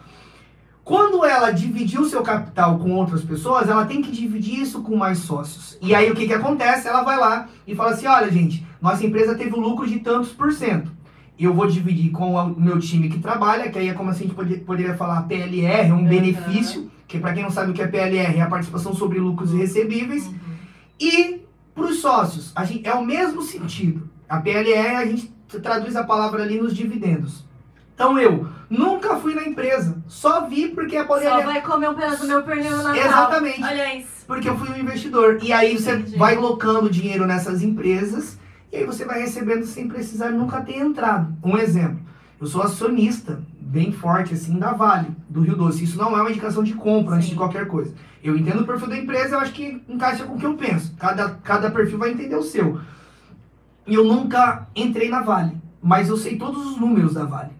Quando ela dividiu o seu capital com outras pessoas, ela tem que dividir isso com mais sócios. E aí o que, que acontece? Ela vai lá e fala assim: olha, gente, nossa empresa teve um lucro de tantos por cento. Eu vou dividir com o meu time que trabalha, que aí é como assim a gente pode- poderia falar PLR, um Uhum. benefício, que para quem não sabe o que é PLR, é a participação sobre lucros recebíveis. Uhum. E para os sócios, a gente, é o mesmo sentido. A PLR, a gente traduz a palavra ali nos dividendos. Então eu nunca fui na empresa, só vi porque a Só PLR... vai comer um pedaço do meu pernil Natal. Exatamente. Olha isso. Porque eu fui um investidor. E aí você Entendi. vai locando dinheiro nessas empresas e aí você vai recebendo sem precisar nunca ter entrado. Um exemplo, eu sou acionista bem forte assim da Vale, do Rio Doce. Isso não é uma indicação de compra antes Sim. de qualquer coisa. Eu entendo o perfil da empresa, eu acho que encaixa com o que eu penso. Cada, cada perfil vai entender o seu. E eu nunca entrei na Vale, mas eu sei todos os números da Vale.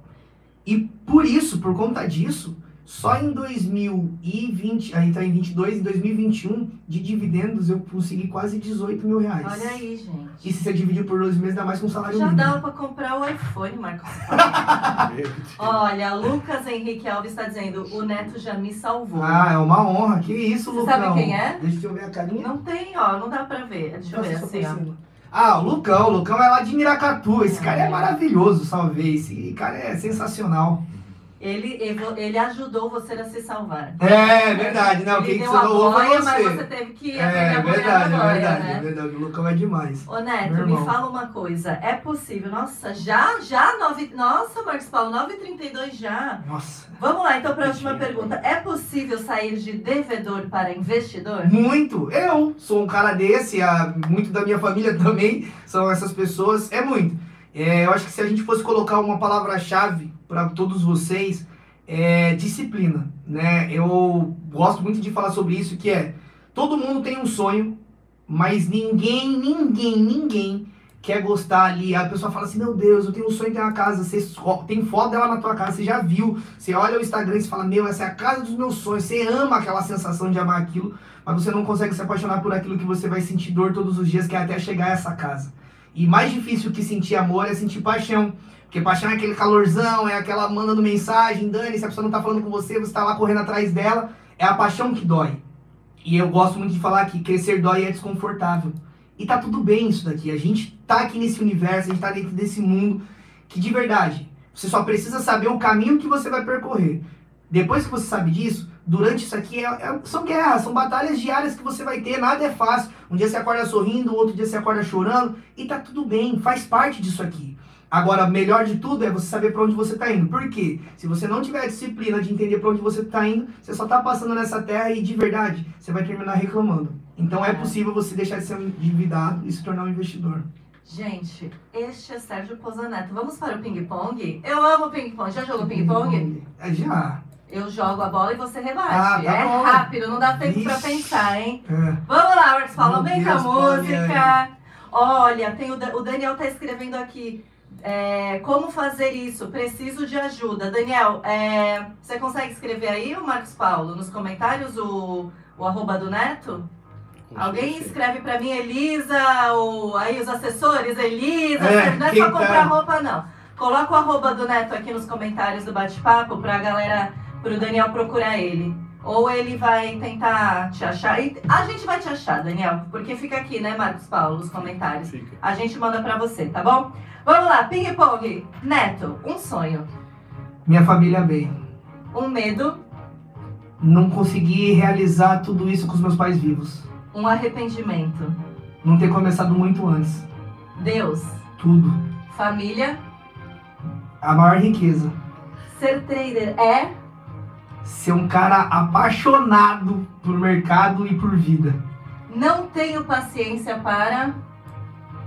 E por isso, por conta disso, só em 2020, aí tá em 22 e 2021, de dividendos eu consegui quase 18 mil reais. Olha aí, gente. E se você dividir por 12 meses, dá mais que um salário Já mínimo. dava pra comprar o iPhone, Marcos. [LAUGHS] Olha, Lucas Henrique Alves está dizendo, o Neto já me salvou. Ah, é uma honra. Que isso, Você Lucão. sabe quem é? Deixa eu ver a carinha. Não tem, ó, não dá pra ver. Deixa eu ver Nossa, assim, ó. Ah, o Lucão. O Lucão é lá de Miracatu. Esse cara é É. maravilhoso, salve. Esse cara é sensacional. Ele, ele, ajudou você a se salvar. É verdade. Não, ele quem que deu você a salvou foi boia, mas você. você teve que aprender É a verdade, a é boia, verdade, né? é verdade. O Lucão é demais. Ô Neto, me fala uma coisa. É possível? Nossa, já, já, nove... Nossa, Marcos Paulo, 9h32 já. Nossa. Vamos lá, então, para a última pergunta. É possível sair de devedor para investidor? Muito. Eu sou um cara desse, a, muito da minha família [LAUGHS] também são essas pessoas. É muito. É, eu acho que se a gente fosse colocar uma palavra-chave para todos vocês, é disciplina, né? Eu gosto muito de falar sobre isso, que é todo mundo tem um sonho, mas ninguém, ninguém, ninguém quer gostar ali. A pessoa fala assim, meu Deus, eu tenho um sonho de ter uma casa. Você tem foto dela na tua casa, você já viu. Você olha o Instagram e fala, meu, essa é a casa dos meus sonhos. Você ama aquela sensação de amar aquilo, mas você não consegue se apaixonar por aquilo que você vai sentir dor todos os dias, que é até chegar a essa casa. E mais difícil que sentir amor é sentir paixão. Porque paixão é aquele calorzão, é aquela mandando mensagem, Dani, se a pessoa não tá falando com você, você tá lá correndo atrás dela. É a paixão que dói. E eu gosto muito de falar que crescer dói é desconfortável. E tá tudo bem isso daqui. A gente tá aqui nesse universo, a gente tá dentro desse mundo que de verdade, você só precisa saber o caminho que você vai percorrer. Depois que você sabe disso, durante isso aqui é, é, são guerras, são batalhas diárias que você vai ter, nada é fácil. Um dia você acorda sorrindo, outro dia você acorda chorando, e tá tudo bem, faz parte disso aqui. Agora, melhor de tudo é você saber para onde você está indo. Por quê? Se você não tiver a disciplina de entender para onde você está indo, você só está passando nessa terra e de verdade você vai terminar reclamando. Então é, é possível você deixar de ser um endividado e se tornar um investidor. Gente, este é Sérgio Pozaneto. Vamos para o ping-pong? Eu amo ping-pong. Já jogou ping-pong? É, já. Eu jogo a bola e você rebate. Ah, tá é bom. rápido, não dá tempo para pensar, hein? É. Vamos lá, Marcos Paulo, vem com a música. Olha, tem o, o Daniel tá escrevendo aqui. É, como fazer isso? Preciso de ajuda. Daniel, é, você consegue escrever aí, o Marcos Paulo, nos comentários, o, o arroba do Neto? Alguém escreve para mim, Elisa, ou aí os assessores, Elisa, é, não é só comprar tá? roupa, não. Coloca o arroba do Neto aqui nos comentários do bate-papo pra galera, pro Daniel procurar ele. Ou ele vai tentar te achar. E a gente vai te achar, Daniel, porque fica aqui, né, Marcos Paulo, nos comentários. Fica. A gente manda pra você, tá bom? Vamos lá, ping-pong. Neto, um sonho. Minha família bem. Um medo. Não conseguir realizar tudo isso com os meus pais vivos. Um arrependimento. Não ter começado muito antes. Deus. Tudo. Família. A maior riqueza. Ser trader é ser um cara apaixonado por mercado e por vida. Não tenho paciência para.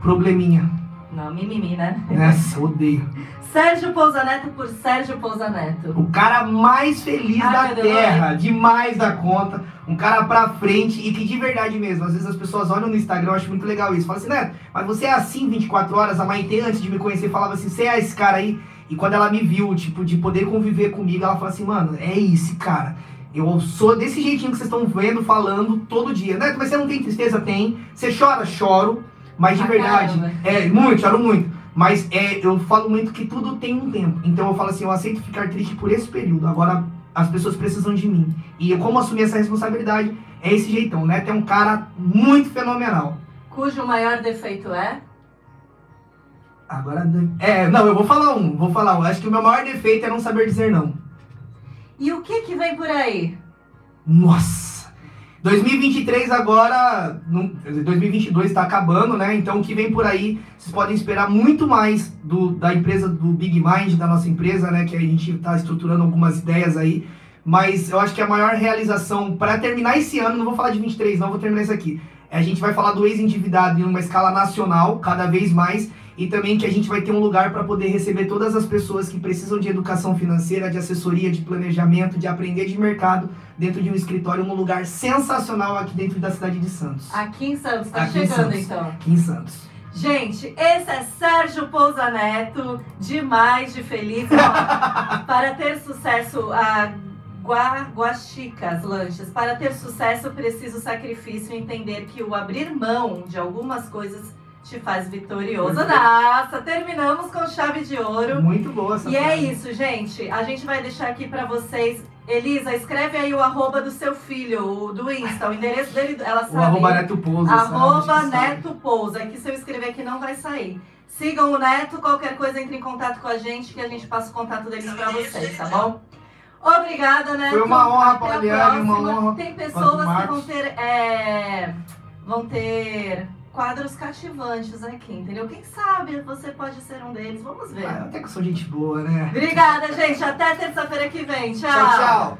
Probleminha. Não, mimimi, né? Nossa, odeio. Sérgio Pousaneto por Sérgio Pousaneto. O cara mais feliz Ai, da terra, Deus. demais da conta. Um cara pra frente e que de verdade mesmo. Às vezes as pessoas olham no Instagram, eu acho muito legal isso. Fala assim, Neto, mas você é assim 24 horas? A Maite, antes de me conhecer, falava assim: você é esse cara aí? E quando ela me viu, tipo, de poder conviver comigo, ela falou assim, mano, é esse cara. Eu sou desse jeitinho que vocês estão vendo, falando todo dia. Né? Mas você não tem tristeza? Tem. Você chora? Choro. Mas de ah, verdade, caramba. é, muito, choro muito. Mas é, eu falo muito que tudo tem um tempo. Então eu falo assim, eu aceito ficar triste por esse período. Agora as pessoas precisam de mim. E eu, como assumir essa responsabilidade, é esse jeitão, né? Tem um cara muito fenomenal. Cujo maior defeito é? Agora. É, não, eu vou falar um. Vou falar um. Acho que o meu maior defeito é não saber dizer não. E o que que vem por aí? Nossa! 2023 agora, 2022 está acabando, né? Então o que vem por aí, vocês podem esperar muito mais do, da empresa do Big Mind, da nossa empresa, né? Que a gente está estruturando algumas ideias aí. Mas eu acho que a maior realização para terminar esse ano, não vou falar de 23, não, vou terminar isso aqui. A gente vai falar do ex-endividado em uma escala nacional, cada vez mais e também que a gente vai ter um lugar para poder receber todas as pessoas que precisam de educação financeira, de assessoria, de planejamento, de aprender de mercado dentro de um escritório, um lugar sensacional aqui dentro da cidade de Santos. Aqui em Santos, está chegando Santos. então. Aqui em Santos. Gente, esse é Sérgio Pousa Neto, demais de feliz. Ó, [LAUGHS] para ter sucesso, a Gua, Guaxicas Lanches, para ter sucesso preciso sacrifício entender que o abrir mão de algumas coisas te faz vitorioso. Nossa, terminamos com chave de ouro. Muito boa essa E é isso, gente. A gente vai deixar aqui para vocês. Elisa, escreve aí o arroba do seu filho, o do Insta, o endereço dele, ela sabe. O arroba Neto Pousa. Arroba Neto Pousa, que se eu escrever aqui não vai sair. Sigam o Neto, qualquer coisa entre em contato com a gente, que a gente passa o contato deles para vocês, tá bom? Obrigada, Neto. Foi uma honra, Pauliane, uma honra. Tem pessoas que vão ter, é, vão ter quadros cativantes aqui, entendeu? Quem sabe você pode ser um deles. Vamos ver. Ah, até que eu sou gente boa, né? Obrigada, gente. Até terça-feira que vem. Tchau. Tchau, tchau.